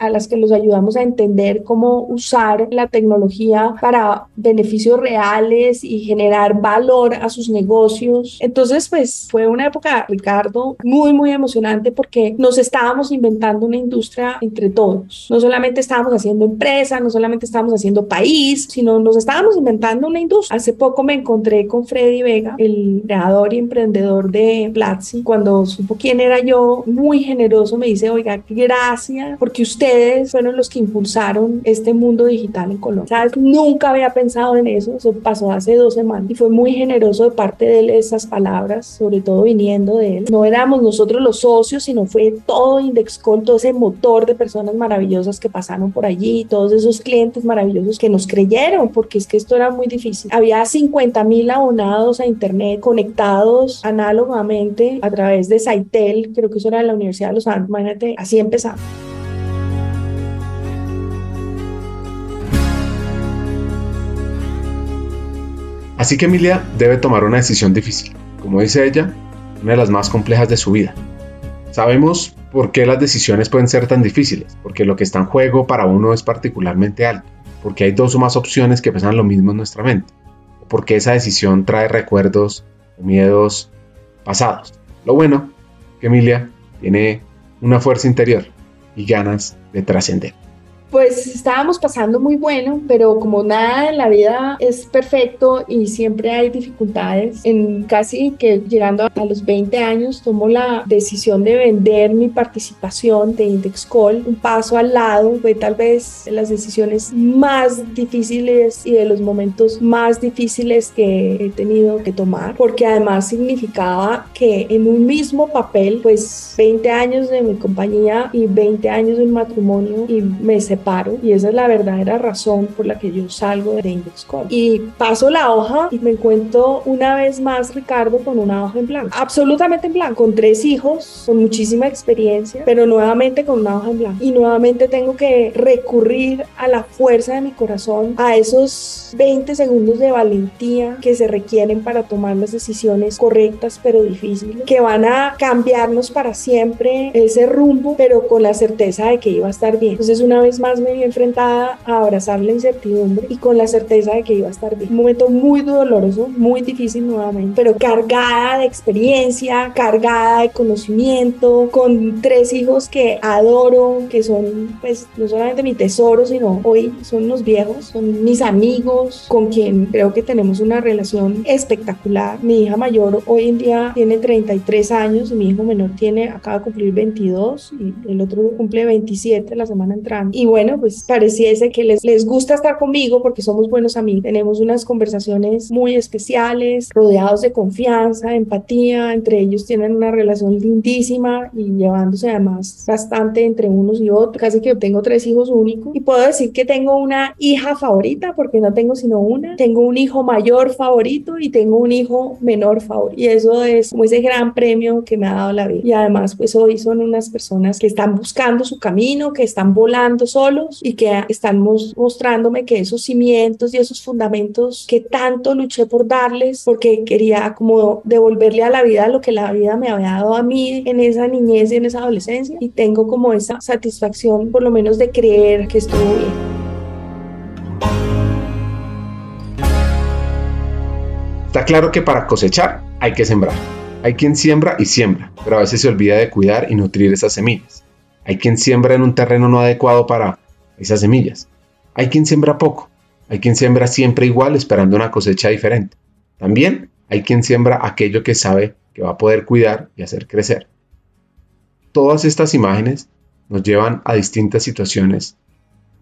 a las que los ayudamos a entender cómo usar la tecnología para beneficios reales y generar valor a sus negocios. Entonces, pues fue una época, Ricardo, muy, muy emocionante porque nos estábamos inventando una industria entre todos. No solamente estábamos haciendo empresa, no solamente estábamos haciendo país, sino nos estábamos inventando una industria. Hace poco me encontré con Freddy Vega, el creador y emprendedor de Platzi. Cuando supo quién era yo, muy generoso, me dice, oiga, gracias, porque ustedes fueron los que impulsaron este mundo digital en Colombia. ¿Sabes? Nunca había pensado en eso. Eso pasó hace dos semanas y fue muy generoso de parte de él esas palabras, sobre todo viniendo de él. No éramos nosotros los socios, sino fue todo Indexcol, todo ese motor de personas maravillosas que pasaron por allí, todos esos clientes maravillosos que nos creyeron, porque es que esto era muy difícil. Había 50 mil abonados a Internet conectados análogamente a través de Saitel, creo que eso era la Universidad de Los Ángeles, imagínate, así empezamos. Así que Emilia debe tomar una decisión difícil, como dice ella, una de las más complejas de su vida. Sabemos por qué las decisiones pueden ser tan difíciles, porque lo que está en juego para uno es particularmente alto, porque hay dos o más opciones que pesan lo mismo en nuestra mente, o porque esa decisión trae recuerdos o miedos pasados. Lo bueno que Emilia tiene una fuerza interior y ganas de trascender. Pues estábamos pasando muy bueno, pero como nada en la vida es perfecto y siempre hay dificultades, en casi que llegando a los 20 años tomo la decisión de vender mi participación de Indexcall. Un paso al lado fue tal vez las decisiones más difíciles y de los momentos más difíciles que he tenido que tomar, porque además significaba que en un mismo papel, pues 20 años de mi compañía y 20 años de un matrimonio y me separo y esa es la verdadera razón por la que yo salgo de Indexcall. Y paso la hoja y me encuentro una vez más, Ricardo, con una hoja en blanco, absolutamente en blanco, con tres hijos, con muchísima experiencia, pero nuevamente con una hoja en blanco. Y nuevamente tengo que recurrir a la fuerza de mi corazón, a esos 20 segundos de valentía que se requieren para tomar las decisiones correctas pero difíciles, que van a cambiarnos para siempre ese rumbo, pero con la certeza de que iba a estar bien. Entonces una vez más me vi enfrentada a abrazar la incertidumbre y con la certeza de que iba a estar bien. Un momento muy doloroso, muy difícil nuevamente, pero cargada de experiencia, cargada de conocimiento, con tres hijos que adoro, que son pues no solamente mi tesoro, sino hoy son los viejos, son mis amigos, con quien creo que tenemos una relación espectacular. Mi hija mayor hoy en día tiene 33 años y mi hijo menor tiene, acaba de cumplir 22 y el otro cumple 27 la semana entrante. Y bueno, pues pareciese que les, les gusta estar conmigo porque somos buenos amigos. Tenemos unas conversaciones muy especiales, rodeados de confianza, empatía. Entre ellos tienen una relación lindísima y llevándose además bastante entre unos y otros. Casi que tengo tres hijos únicos y puedo decir que tengo una hija favorita porque no tengo sino una. Tengo un hijo mayor favorito y tengo un hijo menor favorito. Y eso es como ese gran premio que me ha dado la vida. Y además, pues hoy son unas personas que están buscando su camino, que están volando solos y que están mostrándome que esos cimientos y esos fundamentos que tanto luché por darles, porque quería como devolverle a la vida lo que la vida me había dado a mí en esa niñez y en esa adolescencia. Y tengo como esa satisfacción, por lo menos, de creer que estuvo bien. Está claro que para cosechar hay que sembrar. Hay quien siembra y siembra, pero a veces se olvida de cuidar y nutrir esas semillas. Hay quien siembra en un terreno no adecuado para esas semillas. Hay quien siembra poco. Hay quien siembra siempre igual esperando una cosecha diferente. También hay quien siembra aquello que sabe que va a poder cuidar y hacer crecer. Todas estas imágenes nos llevan a distintas situaciones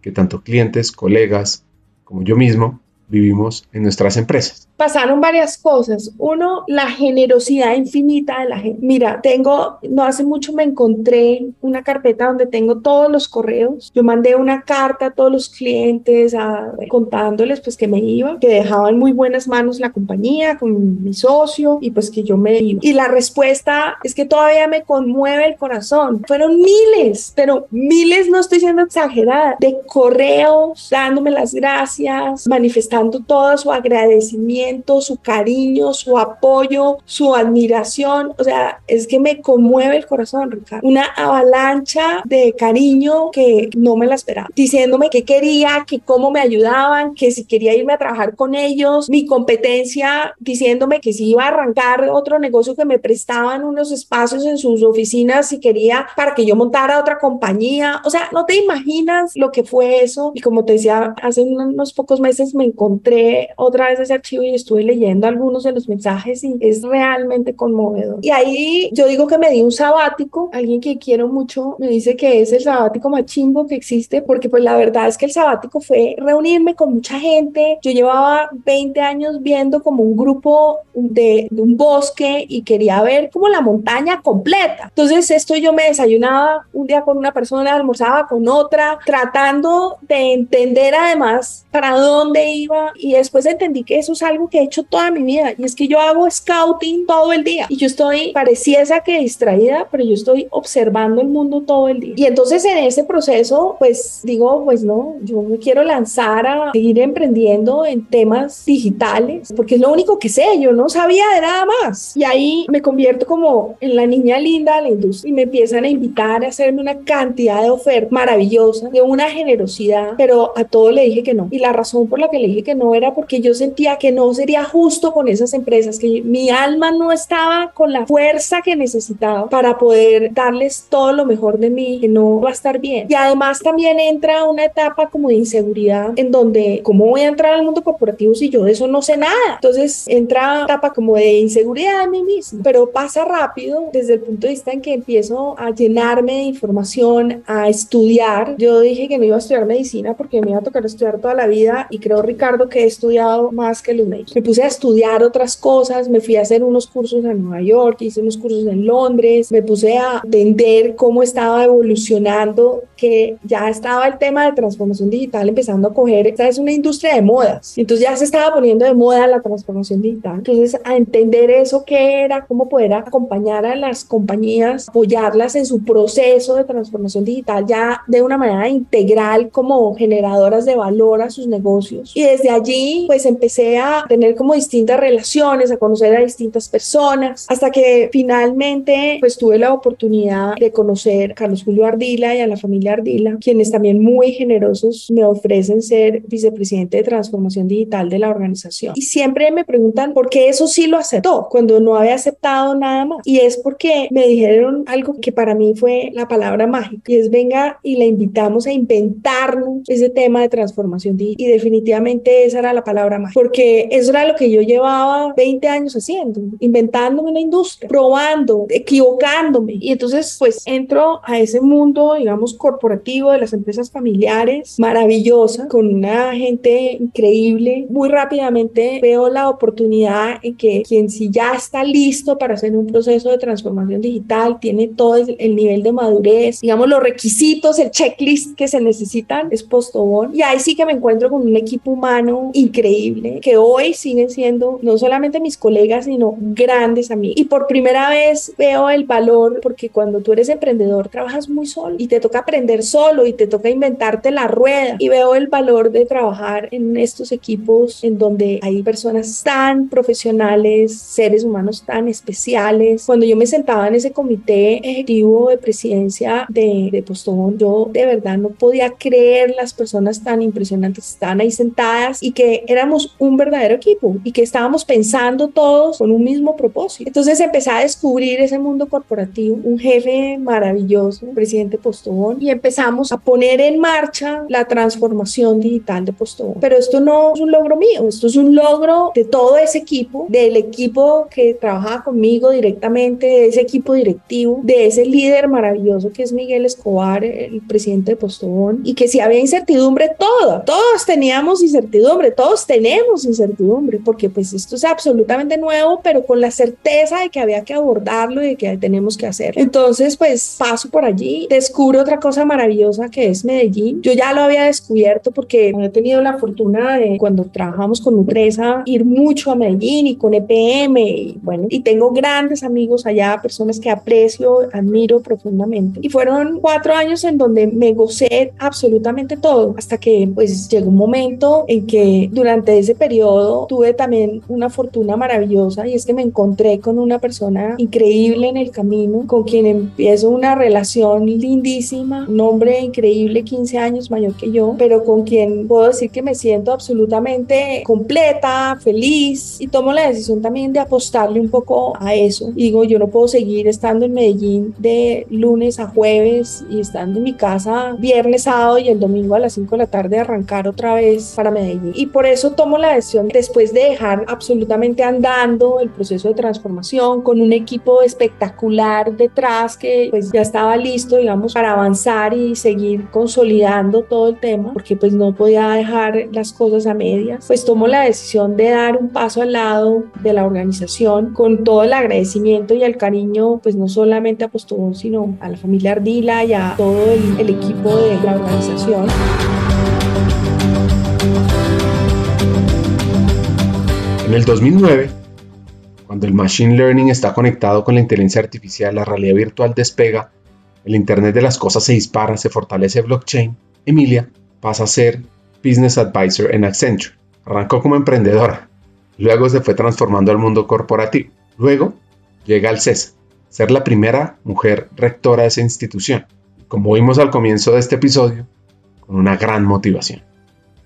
que tanto clientes, colegas, como yo mismo vivimos en nuestras empresas. Pasaron varias cosas. Uno, la generosidad infinita de la gente. Mira, tengo, no hace mucho me encontré una carpeta donde tengo todos los correos. Yo mandé una carta a todos los clientes a, contándoles pues que me iba, que dejaban muy buenas manos la compañía con mi socio y pues que yo me iba. Y la respuesta es que todavía me conmueve el corazón. Fueron miles, pero miles, no estoy siendo exagerada, de correos dándome las gracias, manifestando todo su agradecimiento, su cariño, su apoyo, su admiración. O sea, es que me conmueve el corazón, Ricardo. Una avalancha de cariño que no me la esperaba. Diciéndome que quería, que cómo me ayudaban, que si quería irme a trabajar con ellos, mi competencia, diciéndome que si iba a arrancar otro negocio que me prestaban unos espacios en sus oficinas, si quería para que yo montara otra compañía. O sea, no te imaginas lo que fue eso. Y como te decía, hace unos pocos meses me encontré encontré otra vez ese archivo y estuve leyendo algunos de los mensajes y es realmente conmovedor. Y ahí yo digo que me di un sabático, alguien que quiero mucho me dice que es el sabático más chimbo que existe, porque pues la verdad es que el sabático fue reunirme con mucha gente. Yo llevaba 20 años viendo como un grupo de, de un bosque y quería ver como la montaña completa. Entonces esto yo me desayunaba un día con una persona, almorzaba con otra, tratando de entender además para dónde iba y después entendí que eso es algo que he hecho toda mi vida y es que yo hago scouting todo el día y yo estoy, pareciesa que distraída, pero yo estoy observando el mundo todo el día. Y entonces en ese proceso, pues digo, pues no, yo me quiero lanzar a seguir emprendiendo en temas digitales porque es lo único que sé, yo no sabía de nada más. Y ahí me convierto como en la niña linda de la industria y me empiezan a invitar a hacerme una cantidad de ofertas maravillosas, de una generosidad, pero a todo le dije que no. Y la razón por la que le dije no era porque yo sentía que no sería justo con esas empresas, que mi alma no estaba con la fuerza que necesitaba para poder darles todo lo mejor de mí, que no va a estar bien. Y además también entra una etapa como de inseguridad en donde, ¿cómo voy a entrar al mundo corporativo si yo de eso no sé nada? Entonces entra una etapa como de inseguridad de mí mismo, pero pasa rápido desde el punto de vista en que empiezo a llenarme de información, a estudiar. Yo dije que no iba a estudiar medicina porque me iba a tocar estudiar toda la vida y creo, Ricardo, que he estudiado más que los médicos. Me puse a estudiar otras cosas, me fui a hacer unos cursos en Nueva York, hice unos cursos en Londres, me puse a entender cómo estaba evolucionando, que ya estaba el tema de transformación digital empezando a coger, esta es una industria de modas, entonces ya se estaba poniendo de moda la transformación digital. Entonces, a entender eso qué era, cómo poder acompañar a las compañías, apoyarlas en su proceso de transformación digital ya de una manera integral como generadoras de valor a sus negocios. Y desde allí, pues empecé a tener como distintas relaciones, a conocer a distintas personas, hasta que finalmente, pues tuve la oportunidad de conocer a Carlos Julio Ardila y a la familia Ardila, quienes también muy generosos me ofrecen ser vicepresidente de transformación digital de la organización. Y siempre me preguntan por qué eso sí lo aceptó cuando no había aceptado nada más. Y es porque me dijeron algo que para mí fue la palabra mágica y es venga y la invitamos a inventarnos ese tema de transformación digital. Y definitivamente esa era la palabra mágica, porque eso era lo que yo llevaba 20 años haciendo, inventándome una industria, probando, equivocándome. Y entonces pues entro a ese mundo, digamos, corporativo de las empresas familiares, maravillosa, con una gente increíble. Muy rápidamente veo la oportunidad en que quien si ya está listo para hacer un proceso de transformación digital, tiene todo el nivel de madurez, digamos, los requisitos, el checklist que se necesitan, es Postobón. Y ahí sí que me encuentro con un equipo humano increíble, que hoy siguen siendo no solamente mis colegas, sino grandes amigos. Y por primera vez veo el valor, porque cuando tú eres emprendedor, trabajas muy solo y te toca aprender solo y te toca inventarte la rueda. Y veo el valor de trabajar en estos equipos en donde hay personas tan profesionales, seres humanos tan especiales. Cuando yo me sentaba en ese comité ejecutivo de presidencia de, de Postobón, yo de verdad no podía creer las personas tan impresionantes que estaban ahí sentadas y que éramos un verdadero equipo y que estábamos pensando todos con un mismo propósito. Entonces empecé a descubrir ese mundo corporativo, un jefe maravilloso, presidente Postobón, y empezamos a poner en marcha la transformación digital de Postobón. Pero esto no es un logro mío, esto es un logro de todo ese equipo, del equipo que trabajaba conmigo directamente, de ese equipo directivo, de ese líder maravilloso que es Miguel Escobar, el presidente de Postobón, y que si había incertidumbre, todo, todos teníamos incertidumbre, todos tenemos incertidumbre, porque pues esto es absolutamente nuevo, pero con la certeza de que había que abordarlo y de que tenemos que hacer. Entonces, pues paso por allí, descubro otra cosa maravillosa que es Medellín. Yo ya lo había descubierto porque he tenido la fortuna de cuando trabajamos con Nutresa ir mucho a Medellín y con EPM y bueno, y tengo grandes amigos allá, personas que aprecio, admiro profundamente. Y fueron cuatro años en donde me gocé absolutamente todo, hasta que pues llegó un momento en que durante ese periodo tuve también una fortuna maravillosa y es que me encontré con una persona increíble en el camino, con quien empiezo una relación lindísima, un hombre increíble, 15 años mayor que yo, pero con quien puedo decir que me siento absolutamente completa, feliz y tomo la decisión también de apostarle un poco a eso. Y digo, yo no puedo seguir estando en Medellín de lunes a jueves y estando en mi casa viernes, sábado y el domingo a las 5 de la tarde arrancar otra vez para Medellín. Y por eso tomo la decisión después de dejar absolutamente andando el proceso de transformación con un equipo espectacular detrás que pues ya estaba listo, digamos, para avanzar y seguir consolidando todo el tema, porque pues no podía dejar las cosas a medias, pues tomo la decisión de dar un paso al lado de la organización con todo el agradecimiento y el cariño, pues no solamente a Postobón, sino a la familia Ardila y a todo el, el equipo de la organización. En el 2009, cuando el Machine Learning está conectado con la inteligencia artificial, la realidad virtual despega, el Internet de las cosas se dispara, se fortalece blockchain, Emilia pasa a ser Business Advisor en Accenture. Arrancó como emprendedora, luego se fue transformando al mundo corporativo. Luego llega al CESA, ser la primera mujer rectora de esa institución. Como vimos al comienzo de este episodio, con una gran motivación.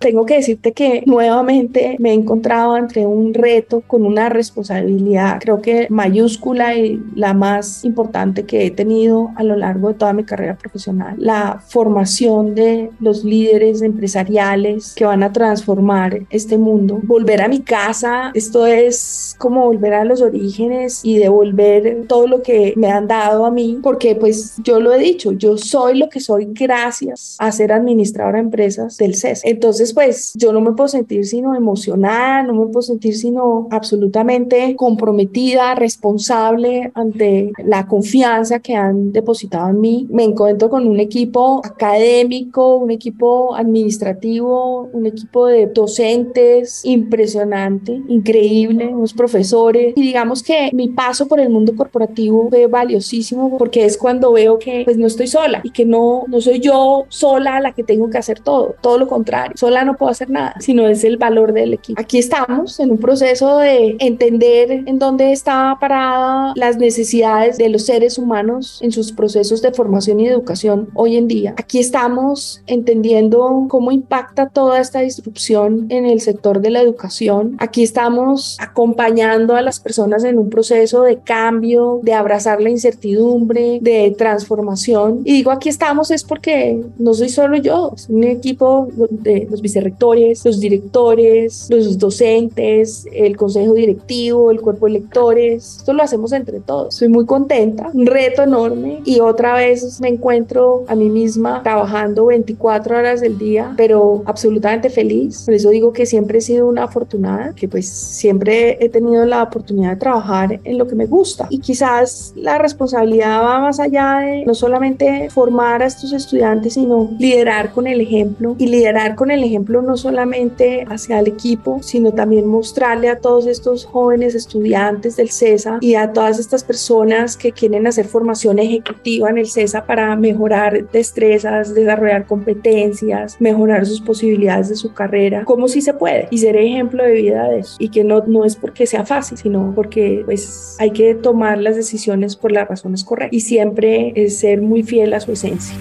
Tengo que decirte que *laughs* nuevamente me he encontrado entre un reto con una responsabilidad, creo que mayúscula y la más importante que he tenido a lo largo de toda mi carrera profesional, la formación de los líderes empresariales que van a transformar este mundo. Volver a mi casa, esto es como volver a los orígenes y devolver todo lo que me han dado a mí, porque pues yo lo he dicho, yo soy lo que soy gracias a ser administradora de empresas del CES. Entonces pues yo no me puedo sentir sino emocionada, no me puedo sentir sino absolutamente comprometida, responsable ante la confianza que han depositado en mí. Me encuentro con un equipo académico, un equipo administrativo, un equipo de docentes impresionante, increíble, unos profesores. Y digamos que mi paso por el mundo corporativo fue valiosísimo porque es cuando veo que pues no estoy sola y que no, no soy yo sola la que tengo que hacer todo, todo lo contrario, sola no puedo hacer nada, sino es el valor del equipo. Aquí estamos en un proceso de entender en dónde está parada las necesidades de los seres humanos en sus procesos de formación y educación hoy en día. Aquí estamos entendiendo cómo impacta toda esta disrupción en el sector de la educación. Aquí estamos acompañando a las personas en un proceso de cambio, de abrazar la incertidumbre, de transformación. Y digo aquí estamos es porque no soy solo yo, es un equipo de los vicerrectores, los directores, los docentes, el consejo directivo, el cuerpo de lectores. Esto lo hacemos entre todos. Estoy muy contenta, un reto enorme y otra vez me encuentro a mí misma trabajando 24 horas del día, pero absolutamente feliz. Por eso digo que siempre he sido una afortunada, que pues siempre he tenido la oportunidad de trabajar en lo que me gusta. Y quizás la responsabilidad va más allá de no solamente formar a estos estudiantes, sino liderar con el ejemplo. Y liderar con el ejemplo no solamente hacia el equipo, sino también mostrarle a todos estos jóvenes estudiantes del CESA y a todas estas personas que quieren hacer formación ejecutiva en el CESA para mejorar destrezas, desarrollar competencias, mejorar sus posibilidades de su carrera, como si se puede. Y ser ejemplo de vida de eso. Y que no, no es porque sea fácil, sino porque pues hay que tomar las decisiones por las razones correctas. Y siempre es ser muy fiel a su esencia.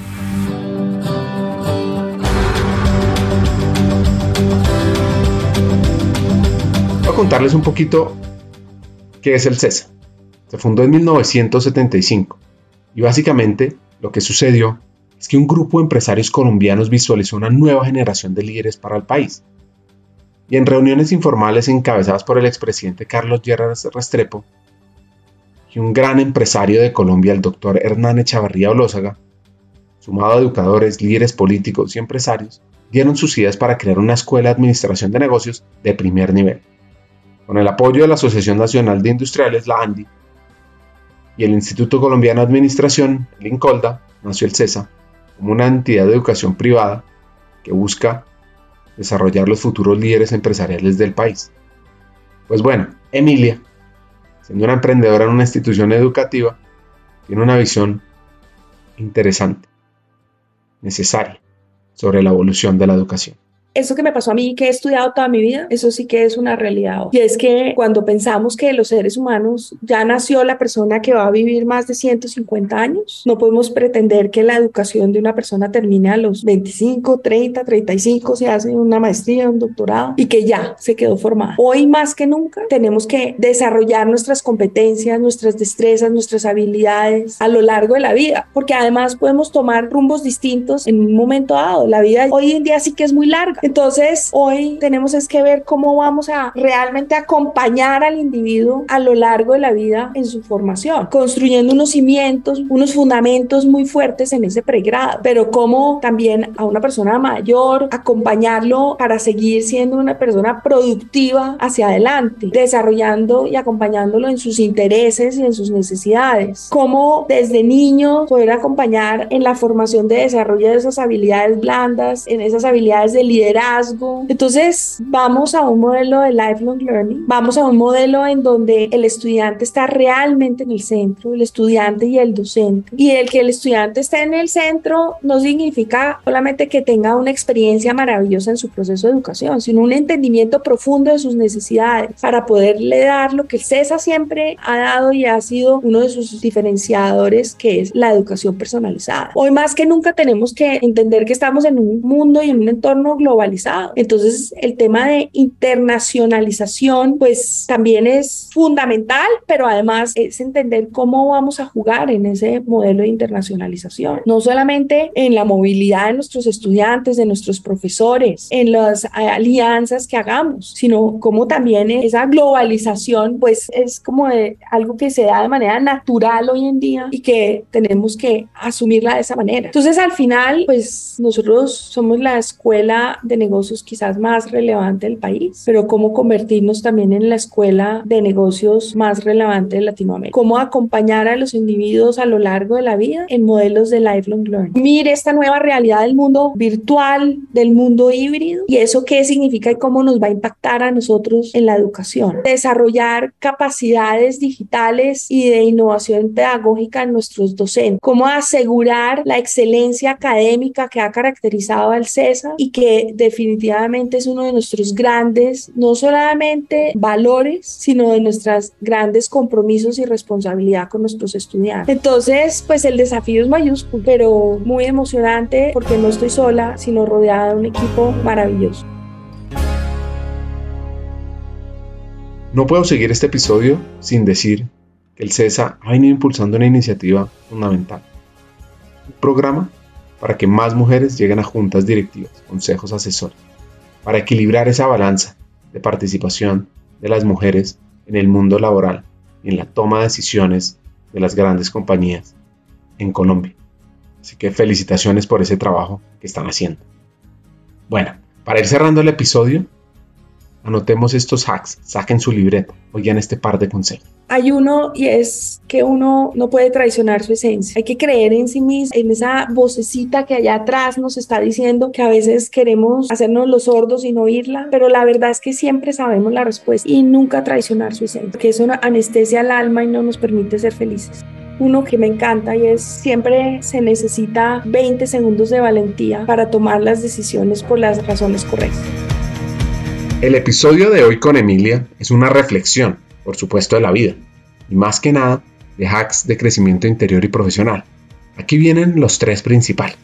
A contarles un poquito qué es el CESA. Se fundó en 1975 y básicamente lo que sucedió es que un grupo de empresarios colombianos visualizó una nueva generación de líderes para el país. Y en reuniones informales encabezadas por el expresidente Carlos Gerard Restrepo y un gran empresario de Colombia, el doctor Hernán Echavarría Olózaga, sumado a educadores, líderes políticos y empresarios, dieron sus ideas para crear una escuela de administración de negocios de primer nivel. Con el apoyo de la Asociación Nacional de Industriales, la ANDI, y el Instituto Colombiano de Administración, el INCOLDA, nació el CESA, como una entidad de educación privada que busca desarrollar los futuros líderes empresariales del país. Pues bueno, Emilia, siendo una emprendedora en una institución educativa, tiene una visión interesante, necesaria, sobre la evolución de la educación eso que me pasó a mí, que he estudiado toda mi vida, eso sí que es una realidad. Y es que cuando pensamos que los seres humanos ya nació la persona que va a vivir más de 150 años, no podemos pretender que la educación de una persona termine a los 25, 30, 35, se hace una maestría, un doctorado y que ya se quedó formada. Hoy más que nunca tenemos que desarrollar nuestras competencias, nuestras destrezas, nuestras habilidades a lo largo de la vida, porque además podemos tomar rumbos distintos en un momento dado. La vida hoy en día sí que es muy larga entonces, hoy tenemos es que ver cómo vamos a realmente acompañar al individuo a lo largo de la vida en su formación, construyendo unos cimientos, unos fundamentos muy fuertes en ese pregrado, pero cómo también a una persona mayor acompañarlo para seguir siendo una persona productiva hacia adelante, desarrollando y acompañándolo en sus intereses y en sus necesidades. Cómo desde niño poder acompañar en la formación de desarrollo de esas habilidades blandas, en esas habilidades de liderazgo entonces, vamos a un modelo de lifelong learning, vamos a un modelo en donde el estudiante está realmente en el centro, el estudiante y el docente. Y el que el estudiante esté en el centro no significa solamente que tenga una experiencia maravillosa en su proceso de educación, sino un entendimiento profundo de sus necesidades para poderle dar lo que el CESA siempre ha dado y ha sido uno de sus diferenciadores, que es la educación personalizada. Hoy más que nunca tenemos que entender que estamos en un mundo y en un entorno global globalizado. Entonces, el tema de internacionalización, pues también es fundamental, pero además es entender cómo vamos a jugar en ese modelo de internacionalización. No solamente en la movilidad de nuestros estudiantes, de nuestros profesores, en las alianzas que hagamos, sino cómo también esa globalización, pues es como de algo que se da de manera natural hoy en día y que tenemos que asumirla de esa manera. Entonces, al final, pues nosotros somos la escuela de negocios quizás más relevante del país, pero cómo convertirnos también en la escuela de negocios más relevante de Latinoamérica. Cómo acompañar a los individuos a lo largo de la vida en modelos de lifelong learning. Mire esta nueva realidad del mundo virtual, del mundo híbrido y eso qué significa y cómo nos va a impactar a nosotros en la educación. Desarrollar capacidades digitales y de innovación pedagógica en nuestros docentes. Cómo asegurar la excelencia académica que ha caracterizado al CESA y que definitivamente es uno de nuestros grandes, no solamente valores, sino de nuestros grandes compromisos y responsabilidad con nuestros estudiantes. Entonces, pues el desafío es mayúsculo, pero muy emocionante porque no estoy sola, sino rodeada de un equipo maravilloso. No puedo seguir este episodio sin decir que el CESA ha venido impulsando una iniciativa fundamental. Un programa para que más mujeres lleguen a juntas directivas, consejos asesores, para equilibrar esa balanza de participación de las mujeres en el mundo laboral y en la toma de decisiones de las grandes compañías en Colombia. Así que felicitaciones por ese trabajo que están haciendo. Bueno, para ir cerrando el episodio, Anotemos estos hacks, saquen su libreta, oigan este par de consejos. Hay uno y es que uno no puede traicionar su esencia. Hay que creer en sí mismo, en esa vocecita que allá atrás nos está diciendo que a veces queremos hacernos los sordos y no oírla, pero la verdad es que siempre sabemos la respuesta y nunca traicionar su esencia, que eso anestesia al alma y no nos permite ser felices uno que me encanta y es siempre se necesita 20 segundos de valentía para tomar las decisiones por las razones correctas. El episodio de hoy con Emilia es una reflexión, por supuesto, de la vida, y más que nada de hacks de crecimiento interior y profesional. Aquí vienen los tres principales.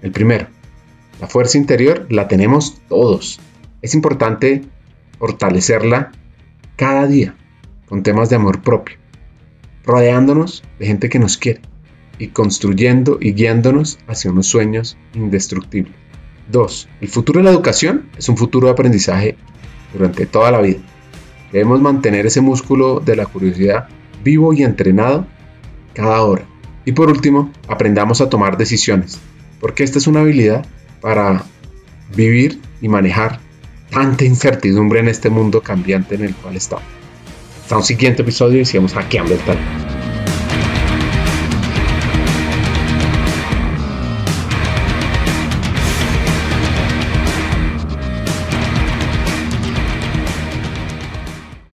El primero, la fuerza interior la tenemos todos. Es importante fortalecerla cada día con temas de amor propio, rodeándonos de gente que nos quiere y construyendo y guiándonos hacia unos sueños indestructibles. 2. El futuro de la educación es un futuro de aprendizaje durante toda la vida. Debemos mantener ese músculo de la curiosidad vivo y entrenado cada hora. Y por último, aprendamos a tomar decisiones, porque esta es una habilidad para vivir y manejar tanta incertidumbre en este mundo cambiante en el cual estamos. Hasta un siguiente episodio y sigamos hackeando el talento.